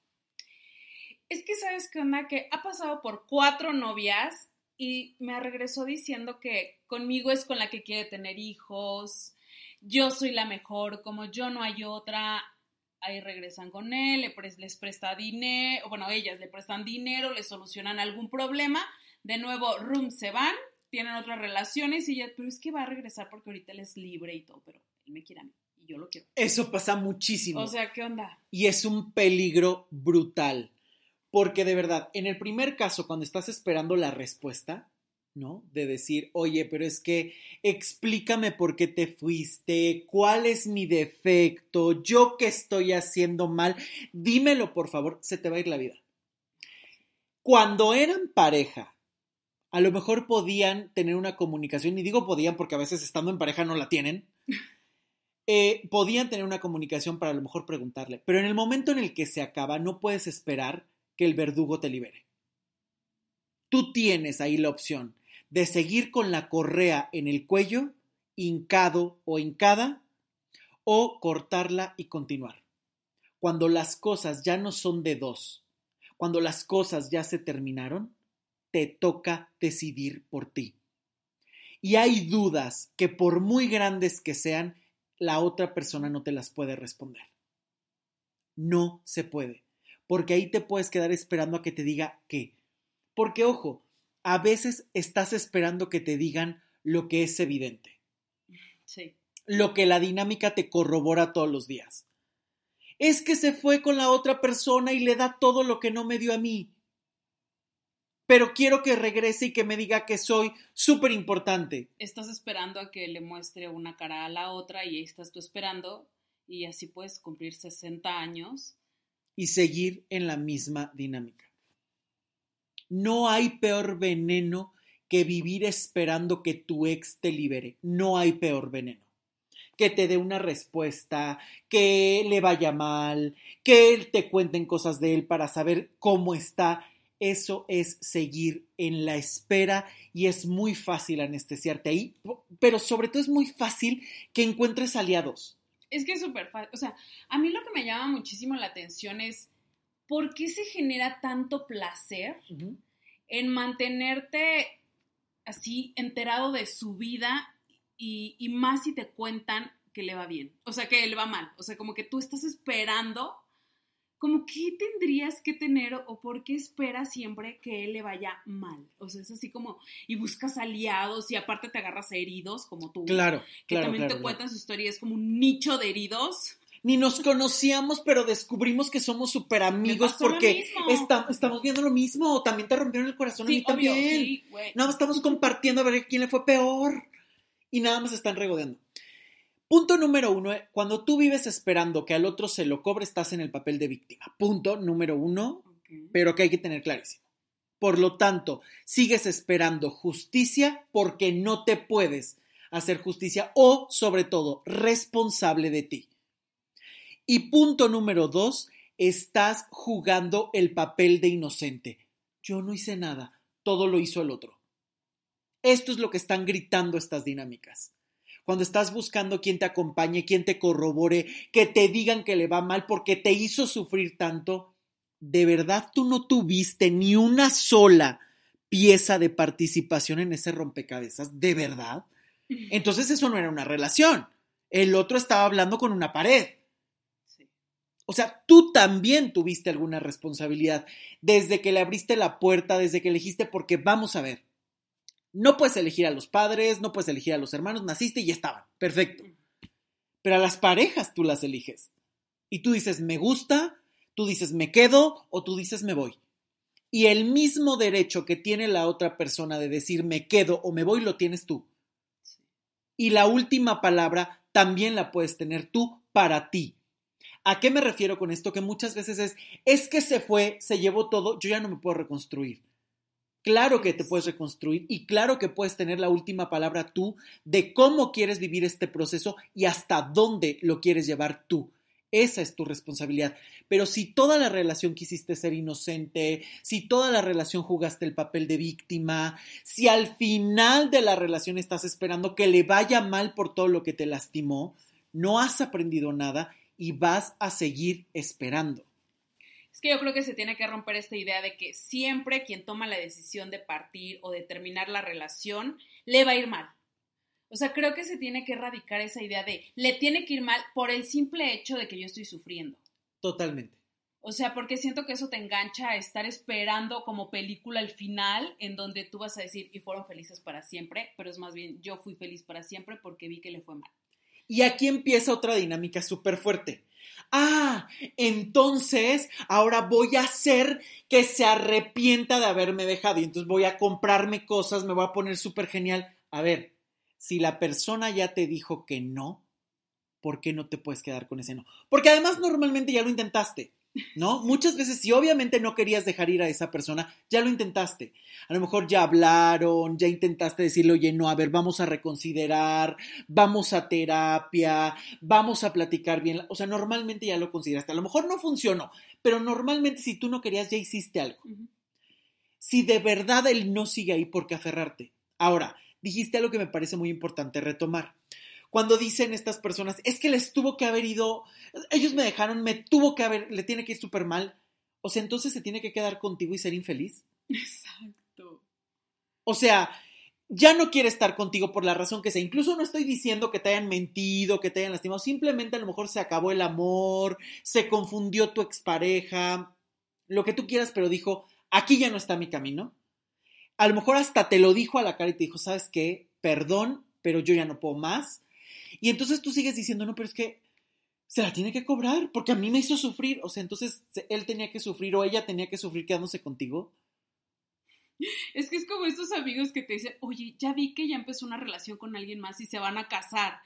Es que sabes qué onda, que ha pasado por cuatro novias y me regresó diciendo que conmigo es con la que quiere tener hijos, yo soy la mejor, como yo no hay otra, ahí regresan con él, les presta dinero, bueno, ellas le prestan dinero, le solucionan algún problema, de nuevo, room se van, tienen otras relaciones y ya, pero es que va a regresar porque ahorita él es libre y todo, pero él me quiere a mí y yo lo quiero. Eso pasa muchísimo. O sea, ¿qué onda? Y es un peligro brutal. Porque de verdad, en el primer caso, cuando estás esperando la respuesta, ¿no? De decir, oye, pero es que explícame por qué te fuiste, cuál es mi defecto, yo qué estoy haciendo mal, dímelo por favor, se te va a ir la vida. Cuando eran pareja, a lo mejor podían tener una comunicación, y digo podían porque a veces estando en pareja no la tienen, eh, podían tener una comunicación para a lo mejor preguntarle, pero en el momento en el que se acaba, no puedes esperar que el verdugo te libere. tú tienes ahí la opción de seguir con la correa en el cuello, hincado o hincada, o cortarla y continuar. Cuando las cosas ya no son de dos, cuando las cosas ya se terminaron, te toca decidir por ti. Y hay dudas que por muy grandes que sean, la otra persona no te las puede responder. No se puede, porque ahí te puedes quedar esperando a que te diga qué. Porque ojo, a veces estás esperando que te digan lo que es evidente. Sí. Lo que la dinámica te corrobora todos los días. Es que se fue con la otra persona y le da todo lo que no me dio a mí. Pero quiero que regrese y que me diga que soy súper importante. Estás esperando a que le muestre una cara a la otra y ahí estás tú esperando y así puedes cumplir 60 años. Y seguir en la misma dinámica. No hay peor veneno que vivir esperando que tu ex te libere. No hay peor veneno. Que te dé una respuesta, que le vaya mal, que te cuenten cosas de él para saber cómo está. Eso es seguir en la espera y es muy fácil anestesiarte ahí, pero sobre todo es muy fácil que encuentres aliados. Es que es súper fácil. O sea, a mí lo que me llama muchísimo la atención es ¿por qué se genera tanto placer en mantenerte así enterado de su vida y, y, más si te cuentan que le va bien? O sea, que le va mal. O sea, como que tú estás esperando, como qué tendrías que tener o por qué esperas siempre que él le vaya mal. O sea, es así como, y buscas aliados y aparte te agarras a heridos como tú. Claro. Que claro, también claro, te claro. cuentan su historia, es como un nicho de heridos. Ni nos conocíamos, pero descubrimos que somos súper amigos porque está- estamos viendo lo mismo. También te rompieron el corazón a mí obvio, también. sí, más estamos compartiendo a ver quién le fue peor. Y nada más están regodeando. Punto número uno, eh, cuando tú vives esperando que al otro se lo cobre, estás en el papel de víctima. Punto número uno, pero que hay que tener clarísimo. Por lo tanto, sigues esperando justicia porque no te puedes hacer justicia o, sobre todo, responsable de ti. Y punto número dos, estás jugando el papel de inocente. Yo no hice nada, todo lo hizo el otro. Esto es lo que están gritando estas dinámicas. Cuando estás buscando quien te acompañe, quien te corrobore, que te digan que le va mal porque te hizo sufrir tanto, ¿de verdad tú no tuviste ni una sola pieza de participación en ese rompecabezas? ¿De verdad? Entonces eso no era una relación. El otro estaba hablando con una pared. O sea, tú también tuviste alguna responsabilidad desde que le abriste la puerta, desde que elegiste, porque vamos a ver, no puedes elegir a los padres, no puedes elegir a los hermanos, naciste y ya estaban, perfecto. Pero a las parejas tú las eliges. Y tú dices, me gusta, tú dices, me quedo o tú dices, me voy. Y el mismo derecho que tiene la otra persona de decir, me quedo o me voy, lo tienes tú. Y la última palabra también la puedes tener tú para ti. ¿A qué me refiero con esto? Que muchas veces es, es que se fue, se llevó todo, yo ya no me puedo reconstruir. Claro que te puedes reconstruir y claro que puedes tener la última palabra tú de cómo quieres vivir este proceso y hasta dónde lo quieres llevar tú. Esa es tu responsabilidad. Pero si toda la relación quisiste ser inocente, si toda la relación jugaste el papel de víctima, si al final de la relación estás esperando que le vaya mal por todo lo que te lastimó, no has aprendido nada y vas a seguir esperando. Es que yo creo que se tiene que romper esta idea de que siempre quien toma la decisión de partir o de terminar la relación le va a ir mal. O sea, creo que se tiene que erradicar esa idea de le tiene que ir mal por el simple hecho de que yo estoy sufriendo. Totalmente. O sea, porque siento que eso te engancha a estar esperando como película el final en donde tú vas a decir y fueron felices para siempre, pero es más bien yo fui feliz para siempre porque vi que le fue mal. Y aquí empieza otra dinámica súper fuerte. Ah, entonces ahora voy a hacer que se arrepienta de haberme dejado y entonces voy a comprarme cosas, me voy a poner súper genial. A ver, si la persona ya te dijo que no, ¿por qué no te puedes quedar con ese no? Porque además normalmente ya lo intentaste. ¿No? Muchas veces, si obviamente no querías dejar ir a esa persona, ya lo intentaste. A lo mejor ya hablaron, ya intentaste decirle, oye, no, a ver, vamos a reconsiderar, vamos a terapia, vamos a platicar bien. O sea, normalmente ya lo consideraste. A lo mejor no funcionó, pero normalmente si tú no querías, ya hiciste algo. Si de verdad él no sigue ahí, ¿por qué aferrarte? Ahora, dijiste algo que me parece muy importante retomar. Cuando dicen estas personas, es que les tuvo que haber ido, ellos me dejaron, me tuvo que haber, le tiene que ir súper mal. O sea, entonces se tiene que quedar contigo y ser infeliz. Exacto. O sea, ya no quiere estar contigo por la razón que sea. Incluso no estoy diciendo que te hayan mentido, que te hayan lastimado. Simplemente a lo mejor se acabó el amor, se confundió tu expareja, lo que tú quieras, pero dijo, aquí ya no está mi camino. A lo mejor hasta te lo dijo a la cara y te dijo, ¿sabes qué? Perdón, pero yo ya no puedo más. Y entonces tú sigues diciendo, no, pero es que se la tiene que cobrar, porque a mí me hizo sufrir. O sea, entonces él tenía que sufrir o ella tenía que sufrir quedándose contigo. Es que es como estos amigos que te dicen, oye, ya vi que ya empezó una relación con alguien más y se van a casar.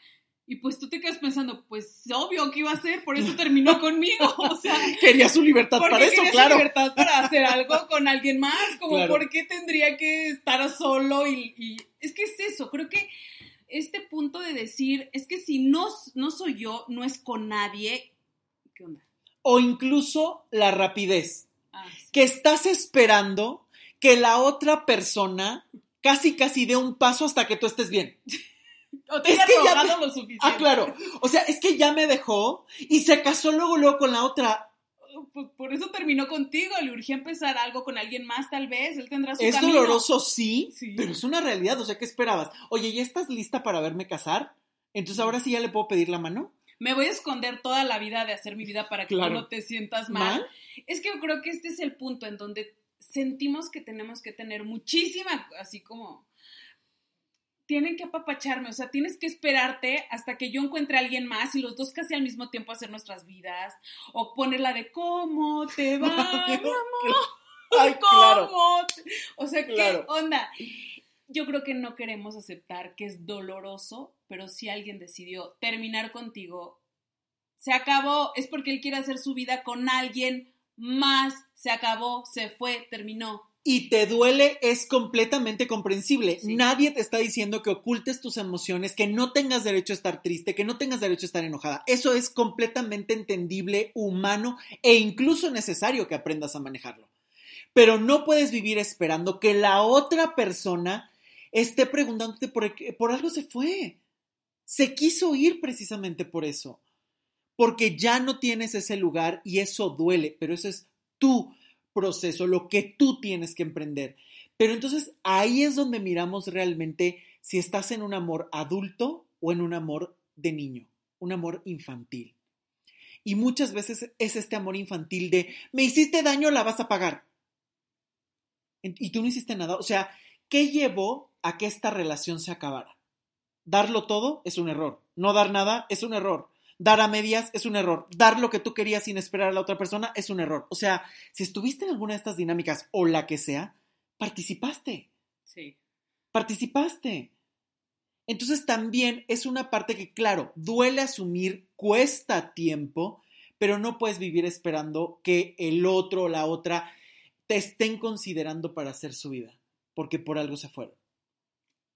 Y pues tú te quedas pensando, pues obvio que iba a ser, por eso terminó conmigo. O sea, quería su libertad para eso, quería claro. Su libertad para hacer algo con alguien más, como claro. por qué tendría que estar solo y, y, es que es eso, creo que este punto de decir, es que si no, no soy yo, no es con nadie, ¿qué onda? O incluso la rapidez, Ah, sí. que estás esperando que la otra persona casi casi dé un paso hasta que tú estés bien. O te Es que ya me- lo suficiente. Ah, claro. O sea, es que ya me dejó y se casó luego, luego con la otra. Pues por eso terminó contigo, le urgía empezar algo con alguien más, tal vez, él tendrá su Es camino. doloroso, sí, Sí. pero es una realidad. O sea, ¿qué esperabas? Oye, ¿ya estás lista para verme casar? Entonces ahora sí ya le puedo pedir la mano. Me voy a esconder toda la vida de hacer mi vida para que Claro. tú no te sientas mal. ¿Mal? Es que yo creo que este es el punto en donde sentimos que tenemos que tener muchísima, así como, tienen que apapacharme, o sea, tienes que esperarte hasta que yo encuentre a alguien más y los dos casi al mismo tiempo hacer nuestras vidas, o ponerla de cómo te va, mi amor, Ay, claro. cómo te-". O sea, Claro. ¿qué onda? Yo creo que no queremos aceptar que es doloroso, pero si alguien decidió terminar contigo, se acabó, es porque él quiere hacer su vida con alguien más, se acabó, se fue, terminó. Y te duele es completamente comprensible. Sí. Nadie te está diciendo que ocultes tus emociones, que no tengas derecho a estar triste, que no tengas derecho a estar enojada. Eso es completamente entendible, humano e incluso necesario que aprendas a manejarlo. Pero no puedes vivir esperando que la otra persona esté preguntándote por, qué- por algo se fue. Se quiso ir precisamente por eso. Porque ya no tienes ese lugar y eso duele, pero eso es tu proceso, lo que tú tienes que emprender. Pero entonces ahí es donde miramos realmente si estás en un amor adulto o en un amor de niño, un amor infantil. Y muchas veces es este amor infantil de, me hiciste daño, la vas a pagar. Y tú no hiciste nada. O sea, ¿qué llevó a que esta relación se acabara? Darlo todo es un error. No dar nada es un error. Dar a medias es un error. Dar lo que tú querías sin esperar a la otra persona es un error. O sea, si estuviste en alguna de estas dinámicas o la que sea, participaste. Sí. Participaste. Entonces también es una parte que, claro, duele asumir, cuesta tiempo, pero no puedes vivir esperando que el otro o la otra te estén considerando para hacer su vida, porque por algo se fueron.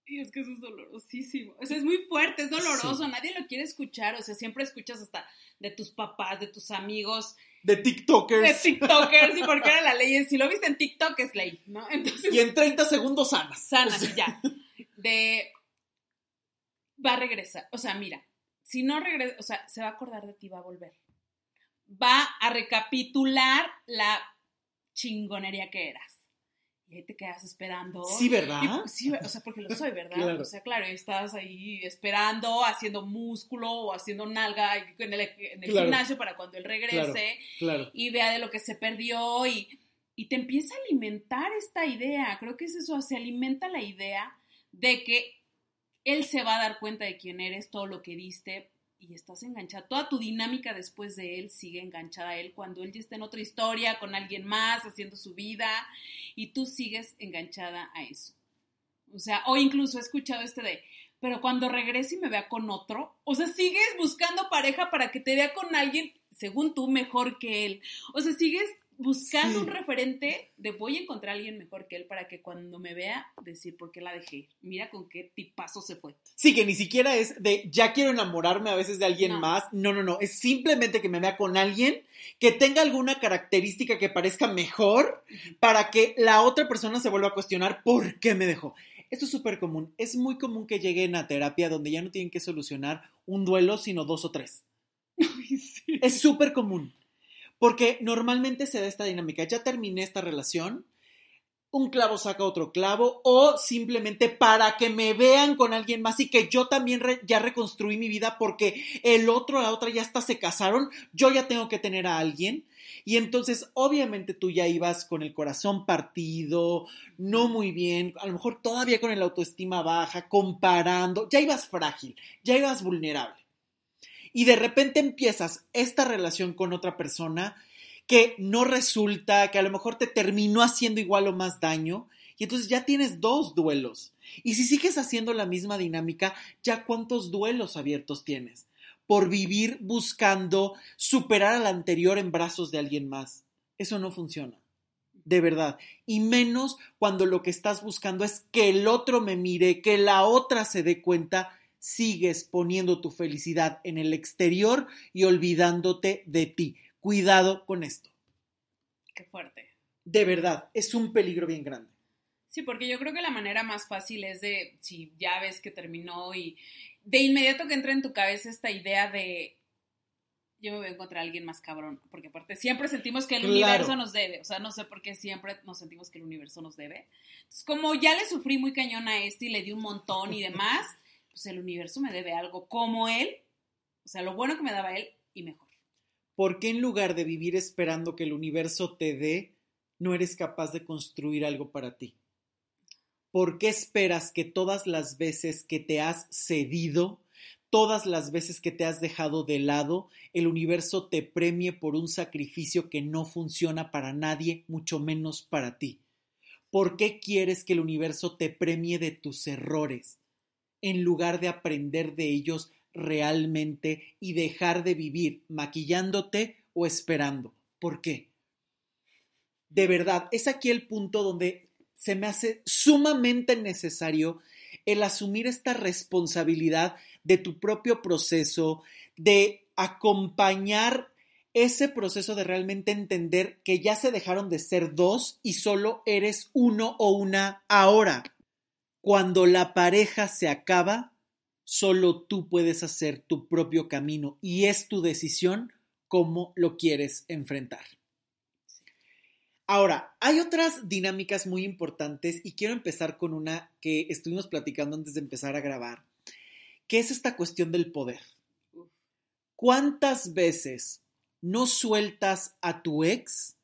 Y es que eso es dolorosísimo. O sea, es muy fuerte, es doloroso. Sí. Nadie lo quiere escuchar. O sea, siempre escuchas hasta de tus papás, de tus amigos, De de TikTokers. TikTokers. y porque era la ley. Si lo viste en TikTok, es ley, ¿no? Entonces, Y en 30 segundos sanas. sanas y ya. De. Va a regresar. O sea, mira, si no regresa, o sea, se va a acordar de ti, va a volver. Va a recapitular la chingonería que eras. Y ahí te quedas esperando. Sí, ¿verdad? Y- sí, o sea, porque lo soy, ¿verdad? Claro. O sea, claro, estás ahí esperando, haciendo músculo o haciendo nalga en el, en el Claro. gimnasio para cuando él regrese Claro. y vea de lo que se perdió y, y te empieza a alimentar esta idea. Creo que es eso, se alimenta la idea de que él se va a dar cuenta de quién eres, todo lo que diste y estás enganchada. Toda tu dinámica después de él sigue enganchada a él cuando él ya está en otra historia, con alguien más, haciendo su vida y tú sigues enganchada a eso. O sea, o incluso he escuchado este de, pero cuando regrese y me vea con otro, o sea, sigues buscando pareja para que te vea con alguien, según tú, mejor que él. O sea, sigues buscando Sí. un referente de voy a encontrar a alguien mejor que él para que cuando me vea decir por qué la dejé. ir. Mira con qué tipazo se fue. Sí, que ni siquiera es de ya quiero enamorarme a veces de alguien No. más. No, no, no. Es simplemente que me vea con alguien que tenga alguna característica que parezca mejor para que la otra persona se vuelva a cuestionar por qué me dejó. Esto es súper común. Es muy común que lleguen a terapia donde ya no tienen que solucionar un duelo, sino dos o tres. Es súper común. Porque normalmente se da esta dinámica. Ya terminé esta relación, un clavo saca otro clavo, o simplemente para que me vean con alguien más y que yo también ya reconstruí mi vida porque el otro, la otra ya hasta se casaron, yo ya tengo que tener a alguien. Y entonces, obviamente, tú ya ibas con el corazón partido, no muy bien, a lo mejor todavía con el autoestima baja, comparando, ya ibas frágil, ya ibas vulnerable y de repente empiezas esta relación con otra persona que no resulta, que a lo mejor te terminó haciendo igual o más daño, y entonces ya tienes dos duelos. Y si sigues haciendo la misma dinámica, ya cuántos duelos abiertos tienes por vivir buscando superar al anterior en brazos de alguien más. Eso no funciona. De verdad. Y menos cuando lo que estás buscando es que el otro me mire, que la otra se dé cuenta sigues poniendo tu felicidad en el exterior y olvidándote de ti. Cuidado con esto. Qué fuerte. De verdad, es un peligro bien grande. Sí, porque yo creo que la manera más fácil es de, si ya ves que terminó y de inmediato que entra en tu cabeza esta idea de yo me voy a encontrar a alguien más cabrón, porque aparte siempre sentimos que el Claro. universo nos debe, o sea, no sé por qué siempre nos sentimos que el universo nos debe. Entonces, como ya le sufrí muy cañón a este y le di un montón y demás, pues el universo me debe algo como él, o sea, lo bueno que me daba él y mejor. ¿Por qué en lugar de vivir esperando que el universo te dé, no eres capaz de construir algo para ti? ¿Por qué esperas que todas las veces que te has cedido, todas las veces que te has dejado de lado, el universo te premie por un sacrificio que no funciona para nadie, mucho menos para ti? ¿Por qué quieres que el universo te premie de tus errores en lugar de aprender de ellos realmente y dejar de vivir maquillándote o esperando? ¿Por qué? De verdad, es aquí el punto donde se me hace sumamente necesario el asumir esta responsabilidad de tu propio proceso, de acompañar ese proceso de realmente entender que ya se dejaron de ser dos y solo eres uno o una ahora. Cuando la pareja se acaba, solo tú puedes hacer tu propio camino y es tu decisión cómo lo quieres enfrentar. Ahora, hay otras dinámicas muy importantes y quiero empezar con una que estuvimos platicando antes de empezar a grabar, que es esta cuestión del poder. ¿Cuántas veces no sueltas a tu ex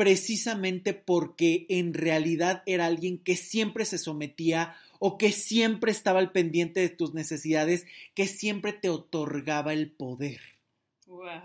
precisamente porque en realidad era alguien que siempre se sometía o que siempre estaba al pendiente de tus necesidades, que siempre te otorgaba el poder? Wow.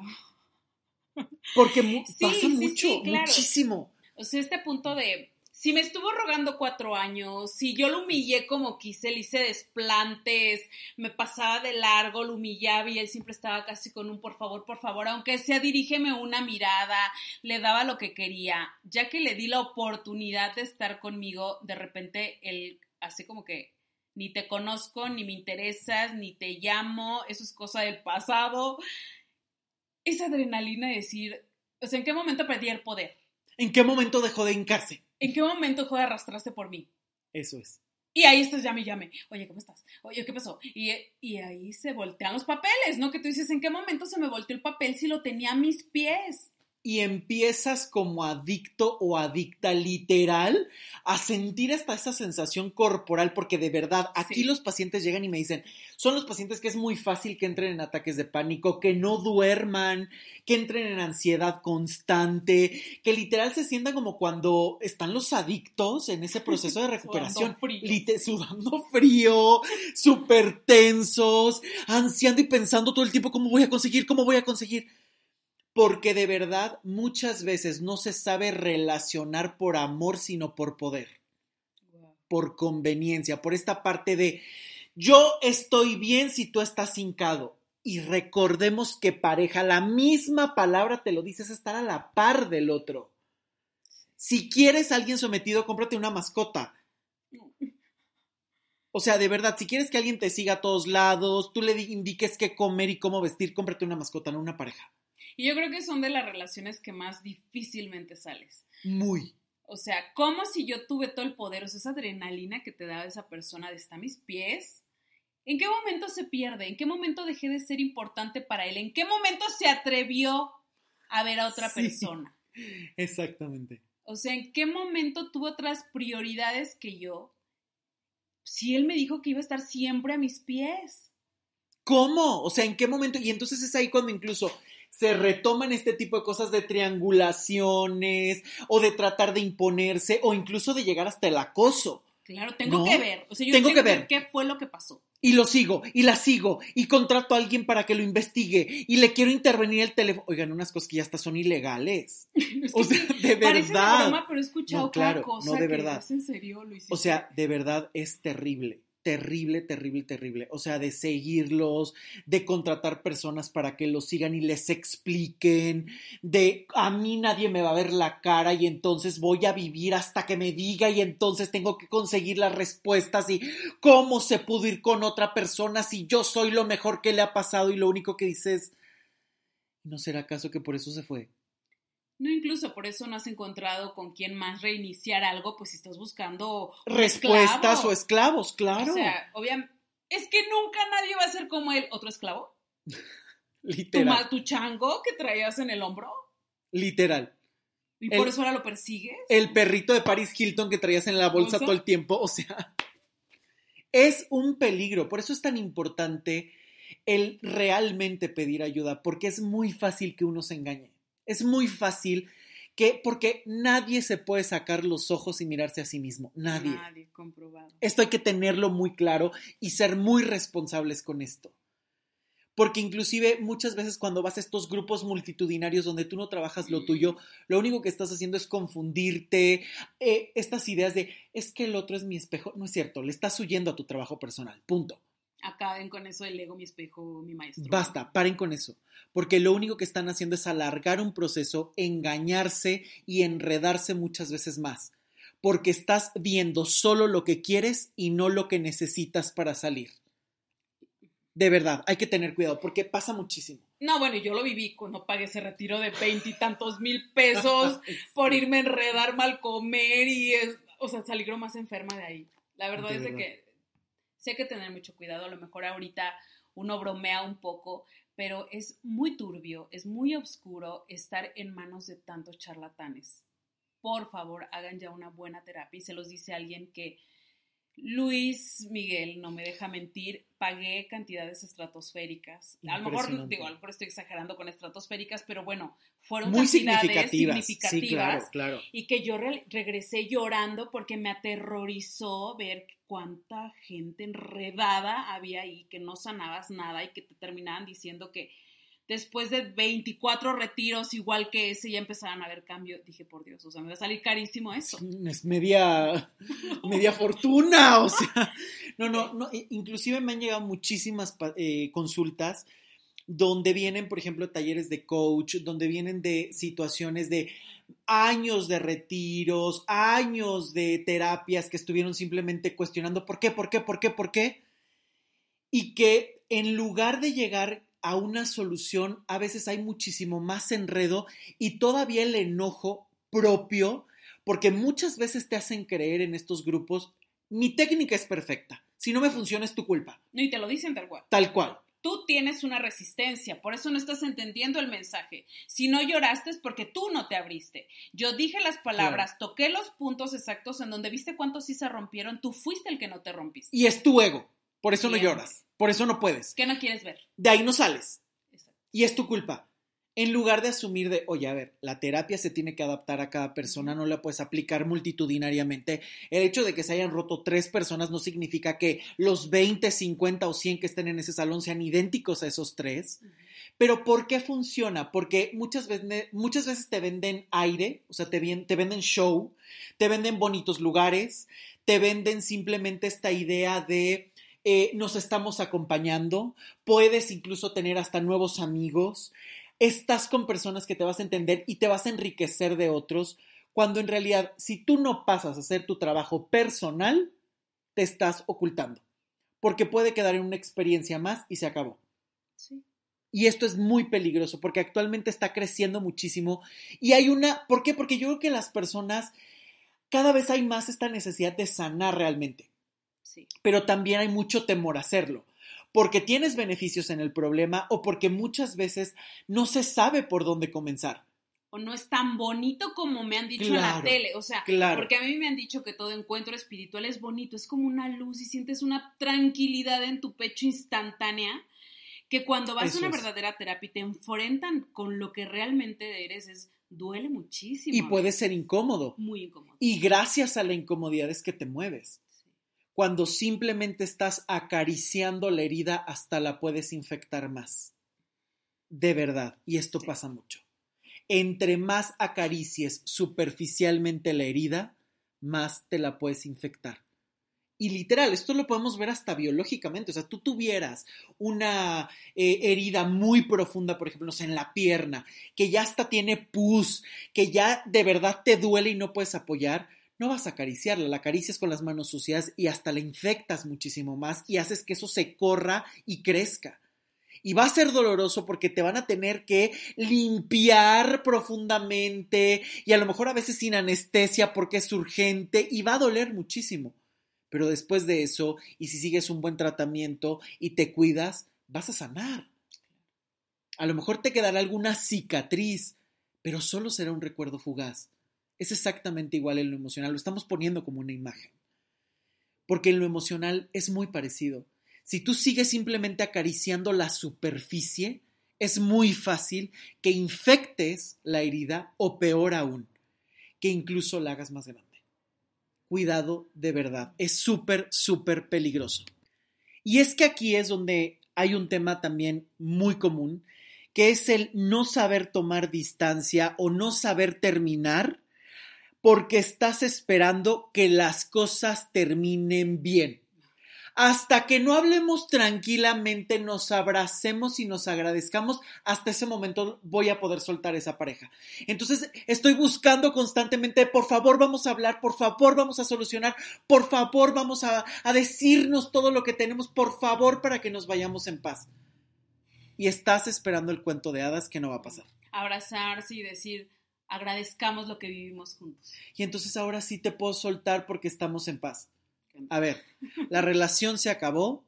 Porque mu- Sí, pasa sí, mucho, sí, claro. muchísimo. O sea, este punto de, si me estuvo rogando cuatro años, si yo lo humillé como quise, le hice desplantes, me pasaba de largo, lo humillaba y él siempre estaba casi con un por favor, por favor, aunque sea dirígeme una mirada, le daba lo que quería. Ya que le di la oportunidad de estar conmigo, de repente él hace como que ni te conozco, ni me interesas, ni te llamo, eso es cosa del pasado. Esa adrenalina de decir, o sea, ¿en qué momento perdí el poder? ¿En qué momento dejó de hincarse? ¿En qué momento dejó de arrastrarse por mí? Eso es. Y ahí estás, llame, llame. Oye, ¿cómo estás? Oye, ¿qué pasó? Y, y ahí se voltean los papeles, ¿no? Que tú dices, ¿en qué momento se me volteó el papel si lo tenía a mis pies? Y empiezas como adicto o adicta literal a sentir hasta esa sensación corporal, porque de verdad, aquí Sí. los pacientes llegan y me dicen, son los pacientes que es muy fácil que entren en ataques de pánico, que no duerman, que entren en ansiedad constante, que literal se sientan como cuando están los adictos en ese proceso de recuperación. Sudando frío. Sudando frío, súper tensos, ansiando y pensando todo el tiempo cómo voy a conseguir, cómo voy a conseguir porque de verdad muchas veces no se sabe relacionar por amor, sino por poder, por conveniencia, por esta parte de yo estoy bien si tú estás hincado. Y recordemos que pareja, la misma palabra te lo dices, estar a la par del otro. Si quieres a alguien sometido, cómprate una mascota. O sea, de verdad, si quieres que alguien te siga a todos lados, tú le indiques qué comer y cómo vestir, cómprate una mascota, no una pareja. Y yo creo que son de las relaciones que más difícilmente sales. Muy. O sea, como si yo tuve todo el poder, o sea, esa adrenalina que te da esa persona de estar a mis pies. ¿En qué momento se pierde? ¿En qué momento dejé de ser importante para él? ¿En qué momento se atrevió a ver a otra persona? Exactamente. O sea, ¿en qué momento tuvo otras prioridades que yo? Si él me dijo que iba a estar siempre a mis pies. ¿Cómo? O sea, ¿en qué momento? Y entonces es ahí cuando incluso se retoman este tipo de cosas de triangulaciones o de tratar de imponerse o incluso de llegar hasta el acoso. Claro, tengo que ver. O sea, yo tengo, que ver qué fue lo que pasó. Y lo sigo, y la sigo, y contrato a alguien para que lo investigue, y le quiero intervenir el teléfono. Oigan, unas cosas que ya hasta son ilegales. o sea, de verdad. Broma, pero he escuchado claro, cosa no de verdad. en serio, O sea, de verdad es terrible terrible, terrible, terrible. O sea, de seguirlos, de contratar personas para que los sigan y les expliquen, de a mí nadie me va a ver la cara y entonces voy a vivir hasta que me diga y entonces tengo que conseguir las respuestas y cómo se pudo ir con otra persona si yo soy lo mejor que le ha pasado y lo único que dices, ¿no será acaso que por eso se fue? No, incluso por eso no has encontrado con quién más reiniciar algo, pues si estás buscando respuestas o esclavos, claro. O sea, obviamente, es que nunca nadie va a ser como él, otro esclavo. Literal. ¿Tu, chango que traías en el hombro? Literal. ¿Y por eso ahora lo persigues? El perrito de Paris Hilton que traías en la bolsa todo el tiempo, o sea, es un peligro. Por eso es tan importante el realmente pedir ayuda, porque es muy fácil que uno se engañe. Es muy fácil que, porque nadie se puede sacar los ojos y mirarse a sí mismo. Nadie. Nadie, comprobado. Esto hay que tenerlo muy claro y ser muy responsables con esto. Porque inclusive muchas veces cuando vas a estos grupos multitudinarios donde tú no trabajas lo tuyo, lo único que estás haciendo es confundirte, eh, estas ideas de es que el otro es mi espejo, no es cierto, le estás huyendo a tu trabajo personal, punto acaben con eso del ego, mi espejo, mi maestro. Basta, paren con eso, porque lo único que están haciendo es alargar un proceso, engañarse y enredarse muchas veces más, porque estás viendo solo lo que quieres y no lo que necesitas para salir. De verdad, hay que tener cuidado, porque pasa muchísimo. No, bueno, yo lo viví cuando pagué ese retiro de veintitantos mil pesos por irme a enredar mal comer y, o sea, salir más enferma de ahí. La verdad es que hay que tener mucho cuidado, a lo mejor ahorita uno bromea un poco, pero es muy turbio, es muy oscuro estar en manos de tantos charlatanes. Por favor, hagan ya una buena terapia y se los dice alguien que Luis Miguel, no me deja mentir, pagué cantidades estratosféricas. A lo mejor, digo, a lo mejor estoy exagerando con estratosféricas, pero bueno, fueron Muy cantidades significativas. claro, Y que yo regresé llorando porque me aterrorizó ver cuánta gente enredada había ahí, que no sanabas nada y que te terminaban diciendo que después de 24 retiros igual que ese ya empezaban a haber cambio. Dije, por Dios, o sea, me va a salir carísimo eso. Es media, media fortuna, o sea. No, no, no, inclusive me han llegado muchísimas eh, consultas donde vienen, por ejemplo, talleres de coach, donde vienen de situaciones de años de retiros, años de terapias que estuvieron simplemente cuestionando por qué, por qué, por qué, por qué. Y que en lugar de llegar a una solución, a veces hay muchísimo más enredo y todavía el enojo propio, porque muchas veces te hacen creer en estos grupos, mi técnica es perfecta, si no me funciona es tu culpa. Y te lo dicen tal cual. Tal cual. Tú tienes una resistencia, por eso no estás entendiendo el mensaje. Si no lloraste es porque tú no te abriste. Yo dije las palabras, toqué los puntos exactos en donde viste cuántos sí se rompieron, tú fuiste el que no te rompiste. Y es tu ego. Por eso no lloras, por eso no puedes. ¿Qué no quieres ver? De ahí no sales. Y es tu culpa. En lugar de asumir de, oye, a ver, la terapia se tiene que adaptar a cada persona, no la puedes aplicar multitudinariamente. El hecho de que se hayan roto tres personas no significa que los 20, 50 o 100 que estén en ese salón sean idénticos a esos tres. Pero ¿por qué funciona? Porque muchas veces, muchas veces te venden aire, o sea, te, te venden show, te venden bonitos lugares, te venden simplemente esta idea de eh, nos estamos acompañando, puedes incluso tener hasta nuevos amigos, estás con personas que te vas a entender y te vas a enriquecer de otros, Cuando en realidad, si tú no pasas a hacer tu trabajo personal, te estás ocultando. Porque puede quedar en una experiencia más y se acabó. Sí. Y esto es muy peligroso porque actualmente está creciendo muchísimo. Y hay una, ¿por qué? Porque yo creo que las personas, cada vez hay más esta necesidad de sanar realmente. Sí. Pero también hay mucho temor a hacerlo. Porque tienes beneficios en el problema o porque muchas veces no se sabe por dónde comenzar. O no es tan bonito como me han dicho en la tele. O sea, claro. porque a mí me han dicho que todo encuentro espiritual es bonito, es como una luz y sientes una tranquilidad en tu pecho instantánea que cuando vas Eso a una es. verdadera terapia y te enfrentan con lo que realmente eres, es duele muchísimo. Y puede ser incómodo. muy incómodo. Y gracias a la incomodidad es que te mueves. Cuando simplemente estás acariciando la herida hasta la puedes infectar más. De verdad. Y esto Sí. pasa mucho. Entre más acaricies superficialmente la herida, más te la puedes infectar. Y literal, esto lo podemos ver hasta biológicamente. O sea, tú tuvieras una eh, herida muy profunda, por ejemplo, no sé, en la pierna, que ya hasta tiene pus, que ya de verdad te duele y no puedes apoyar, no vas a acariciarla, la acaricias con las manos sucias y hasta la infectas muchísimo más y haces que eso se corra y crezca. Y va a ser doloroso porque te van a tener que limpiar profundamente y a lo mejor a veces sin anestesia porque es urgente y va a doler muchísimo. Pero después de eso, y si sigues un buen tratamiento y te cuidas, vas a sanar. A lo mejor te quedará alguna cicatriz, pero solo será un recuerdo fugaz. Es exactamente igual en lo emocional, lo estamos poniendo como una imagen. Porque en lo emocional es muy parecido. Si tú sigues simplemente acariciando la superficie, es muy fácil que infectes la herida o peor aún, que incluso la hagas más grande. Cuidado de verdad, es súper, súper peligroso. Y es que aquí es donde hay un tema también muy común, que es el no saber tomar distancia o no saber terminar porque estás esperando que las cosas terminen bien. Hasta que no hablemos tranquilamente, nos abracemos y nos agradezcamos, hasta ese momento voy a poder soltar esa pareja. Entonces estoy buscando constantemente, por favor vamos a hablar, por favor vamos a solucionar, por favor vamos a, a decirnos todo lo que tenemos, por favor para que nos vayamos en paz. Y estás esperando el cuento de hadas que no va a pasar. Abrazarse y decir, agradezcamos lo que vivimos juntos. Y entonces ahora sí te puedo soltar porque estamos en paz. A ver, la relación se acabó,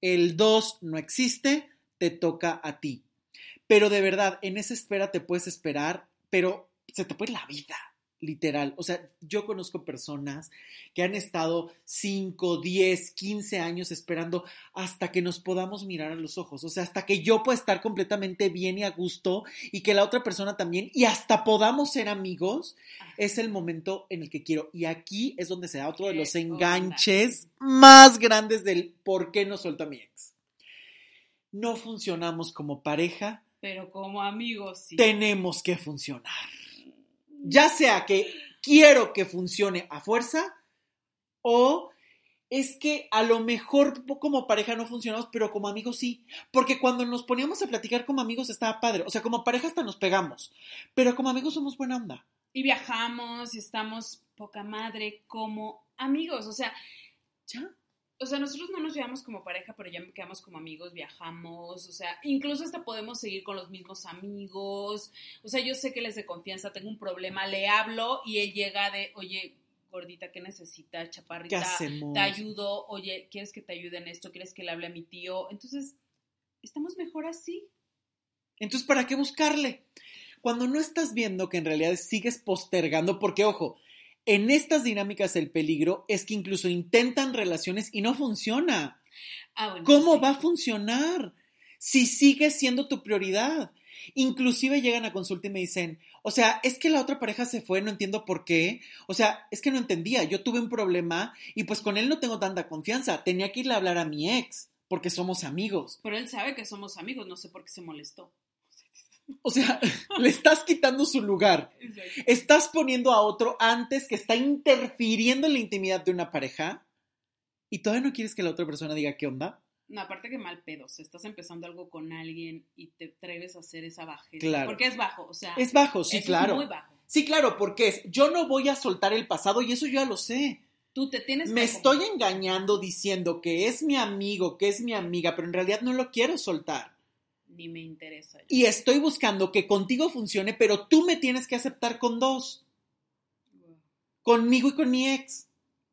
el 2 no existe, te toca a ti. Pero de verdad, en esa espera te puedes esperar, pero se te puede la vida, literal. O sea, yo conozco personas que han estado 5, 10, 15 años esperando hasta que nos podamos mirar a los ojos. O sea, hasta que yo pueda estar completamente bien y a gusto y que la otra persona también y hasta podamos ser amigos es el momento en el que quiero. Y aquí es donde se da otro de los enganches más grandes del por qué no suelto a mi ex. No funcionamos como pareja, Pero como amigos, sí. tenemos que funcionar. Ya sea que quiero que funcione a fuerza o es que a lo mejor como pareja no funcionamos, pero como amigos sí. Porque cuando nos poníamos a platicar como amigos estaba padre. O sea, como pareja hasta nos pegamos, pero como amigos somos buena onda. Y viajamos y estamos poca madre como amigos. O sea, ¿Ya? O sea, nosotros no nos llevamos como pareja, pero ya quedamos como amigos, viajamos, o sea, incluso hasta podemos seguir con los mismos amigos. O sea, yo sé que les de confianza, tengo un problema, le hablo y él llega de, oye, gordita, ¿qué necesitas? ¿Qué Chaparrita, hacemos? te ayudo, oye, ¿quieres que te ayude en esto? ¿Quieres que le hable a mi tío? Entonces, estamos mejor así. Entonces, ¿para qué buscarle? Cuando no estás viendo que en realidad sigues postergando, porque ojo, en estas dinámicas el peligro es que incluso intentan relaciones y no funciona. Ah, bueno, ¿Cómo sí. va a funcionar si sigue siendo tu prioridad? Inclusive llegan a consulta y me dicen, o sea, es que la otra pareja se fue, no entiendo por qué. O sea, es que no entendía, yo tuve un problema y pues con él no tengo tanta confianza. Tenía que irle a hablar a mi ex porque somos amigos. Pero él sabe que somos amigos, no sé por qué se molestó. O sea, le estás quitando su lugar. Estás poniendo a otro antes que está interfiriendo en la intimidad de una pareja y todavía no quieres que la otra persona diga qué onda. No, aparte que mal pedo, o sea, estás empezando algo con alguien y te atreves a hacer esa bajeza. Claro. Porque es bajo, o sea. Es bajo, sí, claro. Es muy bajo. Sí, claro, porque es, yo no voy a soltar el pasado y eso yo ya lo sé. Tú te tienes Me que estoy engañando diciendo que es mi amigo, que es mi amiga, pero en realidad no lo quiero soltar. Ni me interesa. Y estoy buscando que contigo funcione, pero tú me tienes que aceptar con dos. Conmigo y con mi ex.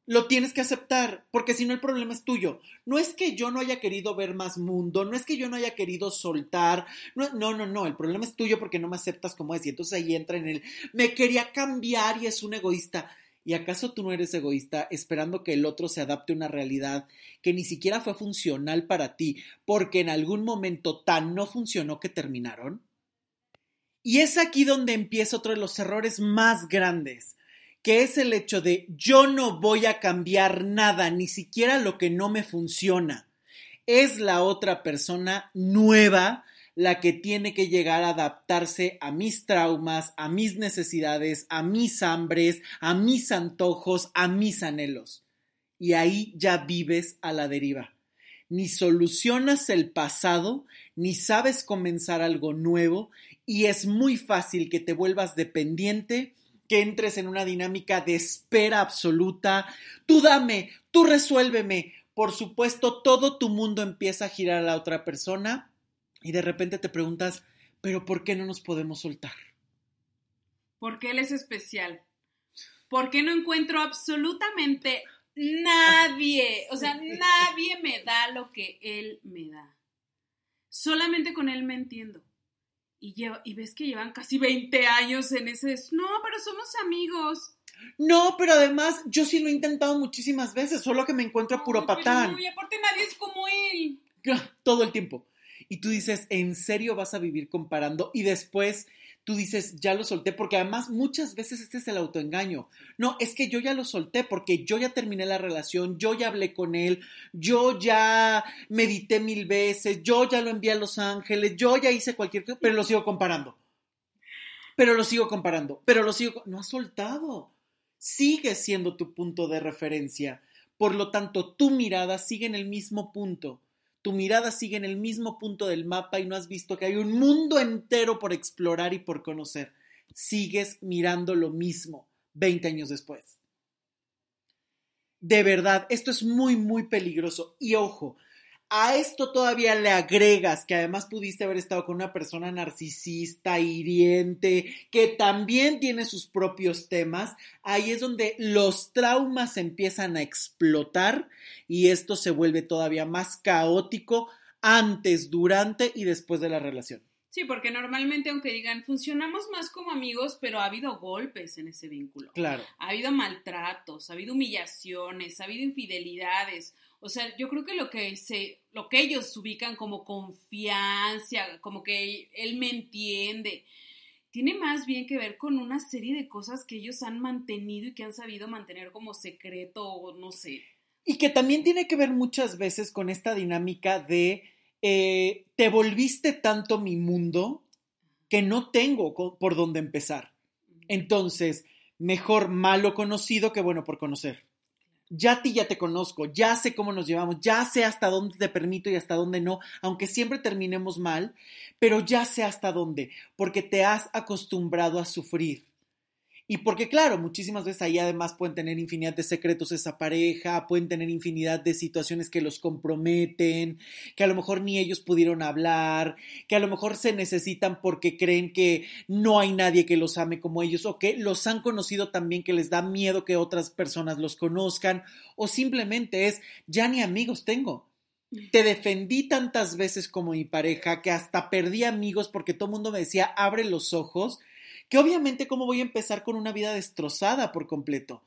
Lo tienes que aceptar, porque si no el problema es tuyo. No es que yo no haya querido ver más mundo, no es que yo no haya querido soltar. No, no, no, no. El problema es tuyo porque no me aceptas como es. Y entonces ahí entra en el, me quería cambiar y es un egoísta. ¿Y acaso tú no eres egoísta esperando que el otro se adapte a una realidad que ni siquiera fue funcional para ti porque en algún momento tan no funcionó que terminaron? Y es aquí donde empieza otro de los errores más grandes, que es el hecho de yo no voy a cambiar nada, ni siquiera lo que no me funciona. Es la otra persona nueva la que tiene que llegar a adaptarse a mis traumas, a mis necesidades, a mis hambres, a mis antojos, a mis anhelos. Y ahí ya vives a la deriva. Ni solucionas el pasado, ni sabes comenzar algo nuevo, y es muy fácil que te vuelvas dependiente, que entres en una dinámica de espera absoluta. Tú dame, tú resuélveme. Por supuesto, todo tu mundo empieza a girar a la otra persona y de repente te preguntas, pero ¿por qué no nos podemos soltar? Porque él es especial. ¿Por qué no encuentro absolutamente nadie? O sea, nadie me da lo que él me da. Solamente con él me entiendo. Y, lleva, y ves que llevan casi 20 años en ese... No, pero somos amigos. No, pero además yo sí lo he intentado muchísimas veces, solo que me encuentro a puro Ay, patán. no, y aparte nadie es como él. Todo el tiempo. Y tú dices, ¿en serio vas a vivir comparando? Y después tú dices, ya lo solté, porque además muchas veces este es el autoengaño. No, es que yo ya lo solté porque yo ya terminé la relación, yo ya hablé con él, yo ya medité mil veces, yo ya lo envié a Los Ángeles, yo ya hice cualquier cosa, pero lo sigo comparando. Pero lo sigo comparando, pero lo sigo... No has soltado. Sigue siendo tu punto de referencia. Por lo tanto, tu mirada sigue en el mismo punto tu mirada sigue en el mismo punto del mapa y no has visto que hay un mundo entero por explorar y por conocer. Sigues mirando lo mismo 20 años después. De verdad, esto es muy, muy peligroso. Y ojo, a esto todavía le agregas que además pudiste haber estado con una persona narcisista, hiriente, que también tiene sus propios temas, ahí es donde los traumas empiezan a explotar y esto se vuelve todavía más caótico antes, durante y después de la relación. Sí, porque normalmente, aunque digan, funcionamos más como amigos, pero ha habido golpes en ese vínculo. Claro. Ha habido maltratos, ha habido humillaciones, ha habido infidelidades. O sea, yo creo que lo que se, lo que ellos ubican como confianza, como que él me entiende, tiene más bien que ver con una serie de cosas que ellos han mantenido y que han sabido mantener como secreto o no sé. Y que también tiene que ver muchas veces con esta dinámica de eh, te volviste tanto mi mundo que no tengo por dónde empezar. Entonces, mejor malo conocido que bueno por conocer. Ya a ti ya te conozco, ya sé cómo nos llevamos, ya sé hasta dónde te permito y hasta dónde no, aunque siempre terminemos mal, pero ya sé hasta dónde, porque te has acostumbrado a sufrir. Y porque, claro, muchísimas veces ahí además pueden tener infinidad de secretos esa pareja, pueden tener infinidad de situaciones que los comprometen, que a lo mejor ni ellos pudieron hablar, que a lo mejor se necesitan porque creen que no hay nadie que los ame como ellos, o que los han conocido también que les da miedo que otras personas los conozcan, o simplemente es, ya ni amigos tengo. Te defendí tantas veces como mi pareja que hasta perdí amigos porque todo el mundo me decía, abre los ojos que obviamente cómo voy a empezar con una vida destrozada por completo.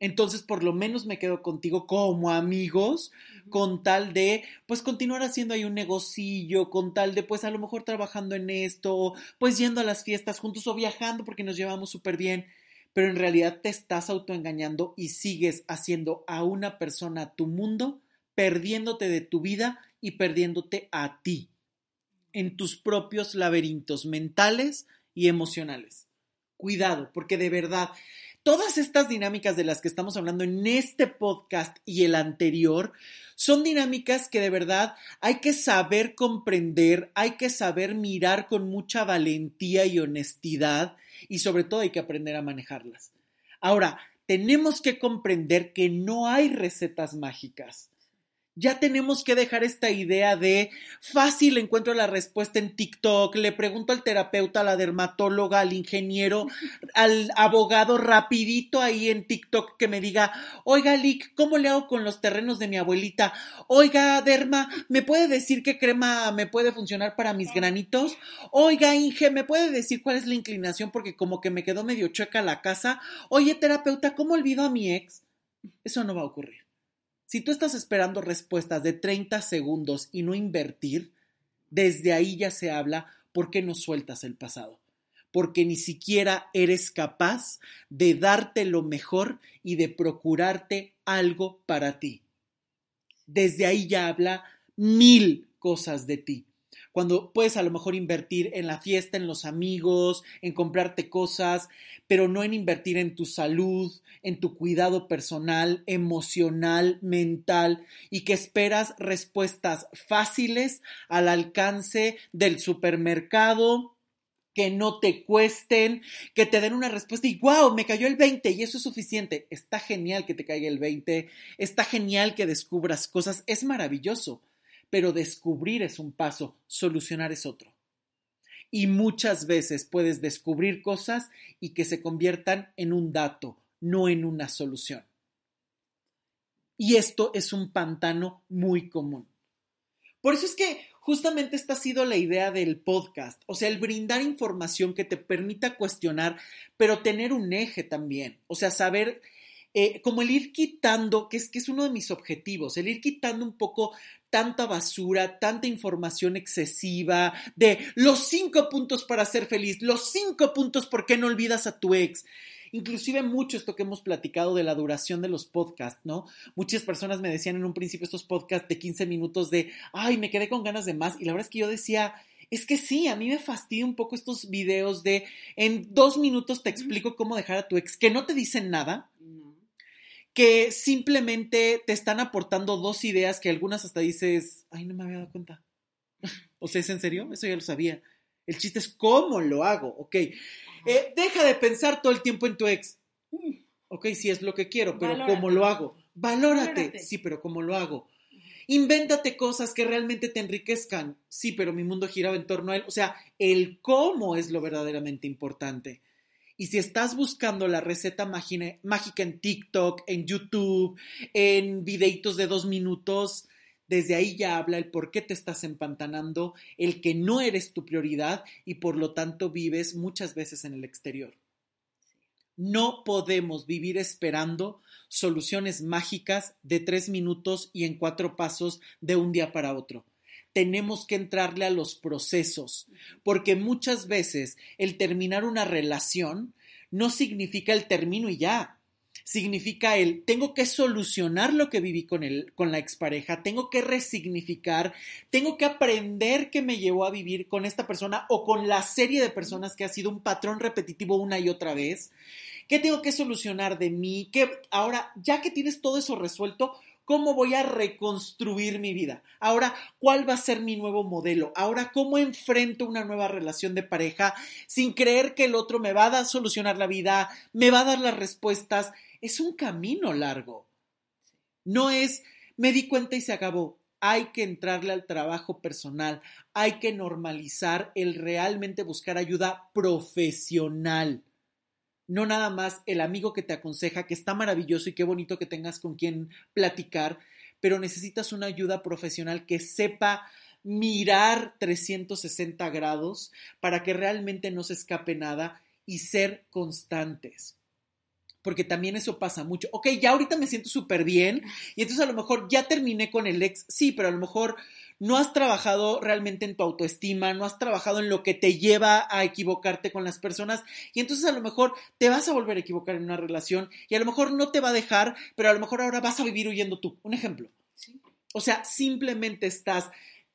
Entonces, por lo menos me quedo contigo como amigos, con tal de, pues, continuar haciendo ahí un negocillo, con tal de, pues, a lo mejor trabajando en esto, pues, yendo a las fiestas juntos o viajando porque nos llevamos súper bien. Pero en realidad te estás autoengañando y sigues haciendo a una persona tu mundo, perdiéndote de tu vida y perdiéndote a ti en tus propios laberintos mentales y emocionales. Cuidado, porque de verdad Todas estas dinámicas de las que estamos hablando en este podcast y el anterior son dinámicas que de verdad hay que saber comprender, hay que saber mirar con mucha valentía y honestidad y sobre todo hay que aprender a manejarlas. Ahora, tenemos que comprender que no hay recetas mágicas. Ya tenemos que dejar esta idea de fácil encuentro la respuesta en TikTok, le pregunto al terapeuta, a la dermatóloga, al ingeniero, al abogado rapidito ahí en TikTok que me diga, oiga Lick, ¿cómo le hago con los terrenos de mi abuelita? Oiga Derma, ¿me puede decir qué crema me puede funcionar para mis granitos? Oiga Inge, ¿me puede decir cuál es la inclinación porque como que me quedó medio chueca la casa? Oye terapeuta, ¿cómo olvido a mi ex? Eso no va a ocurrir. Si tú estás esperando respuestas de 30 segundos y no invertir, desde ahí ya se habla por qué no sueltas el pasado. Porque ni siquiera eres capaz de darte lo mejor y de procurarte algo para ti. Desde ahí ya habla mil cosas de ti cuando puedes a lo mejor invertir en la fiesta, en los amigos, en comprarte cosas, pero no en invertir en tu salud, en tu cuidado personal, emocional, mental, y que esperas respuestas fáciles al alcance del supermercado, que no te cuesten, que te den una respuesta y wow, me cayó el 20 y eso es suficiente. Está genial que te caiga el 20, está genial que descubras cosas, es maravilloso pero descubrir es un paso, solucionar es otro. Y muchas veces puedes descubrir cosas y que se conviertan en un dato, no en una solución. Y esto es un pantano muy común. Por eso es que justamente esta ha sido la idea del podcast, o sea, el brindar información que te permita cuestionar, pero tener un eje también, o sea, saber eh, como el ir quitando, que es, que es uno de mis objetivos, el ir quitando un poco tanta basura, tanta información excesiva, de los cinco puntos para ser feliz, los cinco puntos por qué no olvidas a tu ex. Inclusive mucho esto que hemos platicado de la duración de los podcasts, ¿no? Muchas personas me decían en un principio estos podcasts de 15 minutos de, ay, me quedé con ganas de más. Y la verdad es que yo decía, es que sí, a mí me fastidia un poco estos videos de, en dos minutos te explico cómo dejar a tu ex, que no te dicen nada que simplemente te están aportando dos ideas que algunas hasta dices, ay, no me había dado cuenta. o sea, ¿es en serio? Eso ya lo sabía. El chiste es cómo lo hago, ok. Eh, deja de pensar todo el tiempo en tu ex. Ok, sí es lo que quiero, pero ¿cómo lo hago? Valórate. Sí, pero ¿cómo lo hago? Invéntate cosas que realmente te enriquezcan. Sí, pero mi mundo giraba en torno a él. O sea, el cómo es lo verdaderamente importante. Y si estás buscando la receta mágica en TikTok, en YouTube, en videitos de dos minutos, desde ahí ya habla el por qué te estás empantanando, el que no eres tu prioridad y por lo tanto vives muchas veces en el exterior. No podemos vivir esperando soluciones mágicas de tres minutos y en cuatro pasos de un día para otro tenemos que entrarle a los procesos, porque muchas veces el terminar una relación no significa el término y ya. Significa el tengo que solucionar lo que viví con el, con la expareja, tengo que resignificar, tengo que aprender qué me llevó a vivir con esta persona o con la serie de personas que ha sido un patrón repetitivo una y otra vez. ¿Qué tengo que solucionar de mí? ¿Qué, ahora, ya que tienes todo eso resuelto, ¿Cómo voy a reconstruir mi vida? Ahora, ¿cuál va a ser mi nuevo modelo? Ahora, ¿cómo enfrento una nueva relación de pareja sin creer que el otro me va a solucionar la vida, me va a dar las respuestas? Es un camino largo. No es, me di cuenta y se acabó. Hay que entrarle al trabajo personal, hay que normalizar el realmente buscar ayuda profesional no nada más el amigo que te aconseja, que está maravilloso y qué bonito que tengas con quien platicar, pero necesitas una ayuda profesional que sepa mirar 360 grados para que realmente no se escape nada y ser constantes. Porque también eso pasa mucho. Ok, ya ahorita me siento súper bien y entonces a lo mejor ya terminé con el ex, sí, pero a lo mejor no has trabajado realmente en tu autoestima, no has trabajado en lo que te lleva a equivocarte con las personas y entonces a lo mejor te vas a volver a equivocar en una relación y a lo mejor no te va a dejar, pero a lo mejor ahora vas a vivir huyendo tú. Un ejemplo. O sea, simplemente estás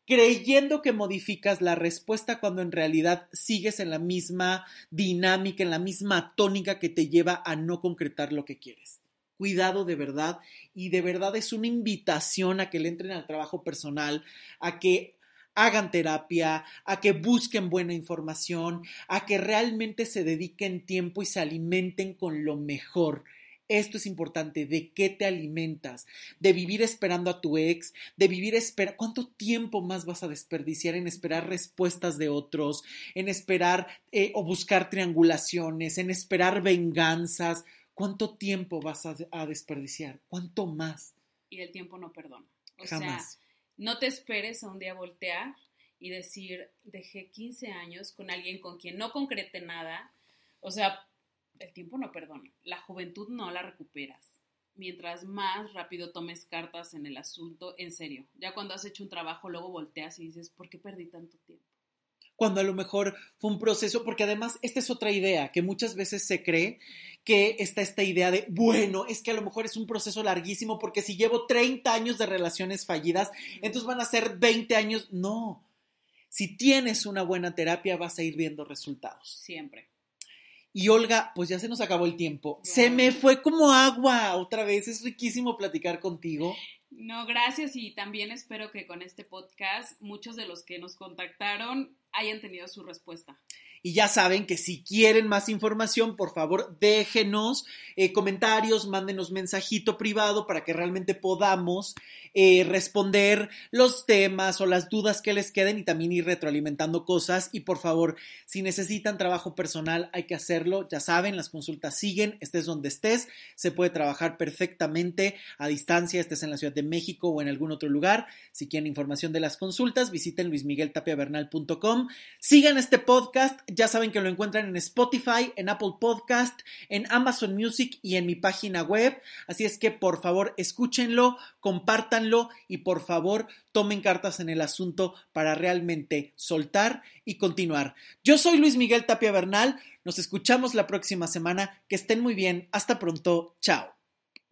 creyendo que modificas la respuesta cuando en realidad sigues en la misma dinámica, en la misma tónica que te lleva a no concretar lo que quieres. Cuidado de verdad y de verdad es una invitación a que le entren al trabajo personal, a que hagan terapia, a que busquen buena información, a que realmente se dediquen tiempo y se alimenten con lo mejor. Esto es importante, de qué te alimentas, de vivir esperando a tu ex, de vivir esperando, ¿cuánto tiempo más vas a desperdiciar en esperar respuestas de otros, en esperar eh, o buscar triangulaciones, en esperar venganzas? ¿Cuánto tiempo vas a, desperdiciar? ¿Cuánto más? Y el tiempo no perdona. O sea, no te esperes a un día voltear y decir, dejé 15 años con alguien con quien no concrete nada. O sea, el tiempo no perdona. La juventud no la recuperas. Mientras más rápido tomes cartas en el asunto, en serio. Ya cuando has hecho un trabajo, luego volteas y dices, ¿por qué perdí tanto tiempo? Cuando a lo mejor fue un proceso, porque además esta es otra idea, que muchas veces se cree que está esta idea de, bueno, es que a lo mejor es un proceso larguísimo, porque si llevo 30 años de relaciones fallidas, entonces van a ser 20 años. No, si tienes una buena terapia vas a ir viendo resultados. Siempre. Y Olga, pues ya se nos acabó el tiempo. Se me fue como agua otra vez. Es riquísimo platicar contigo. No, gracias y también espero que con este podcast muchos de los que nos contactaron hayan tenido su respuesta. Y ya saben que si quieren más información, por favor, déjenos eh, comentarios, mándenos mensajito privado para que realmente podamos eh, responder los temas o las dudas que les queden y también ir retroalimentando cosas. Y por favor, si necesitan trabajo personal, hay que hacerlo. Ya saben, las consultas siguen, estés donde estés, se puede trabajar perfectamente a distancia, estés en la Ciudad de México o en algún otro lugar. Si quieren información de las consultas, visiten luismigueltapiavernal.com. Sigan este podcast ya saben que lo encuentran en Spotify, en Apple Podcast, en Amazon Music y en mi página web. Así es que por favor escúchenlo, compártanlo y por favor tomen cartas en el asunto para realmente soltar y continuar. Yo soy Luis Miguel Tapia Bernal. Nos escuchamos la próxima semana. Que estén muy bien. Hasta pronto. Chao.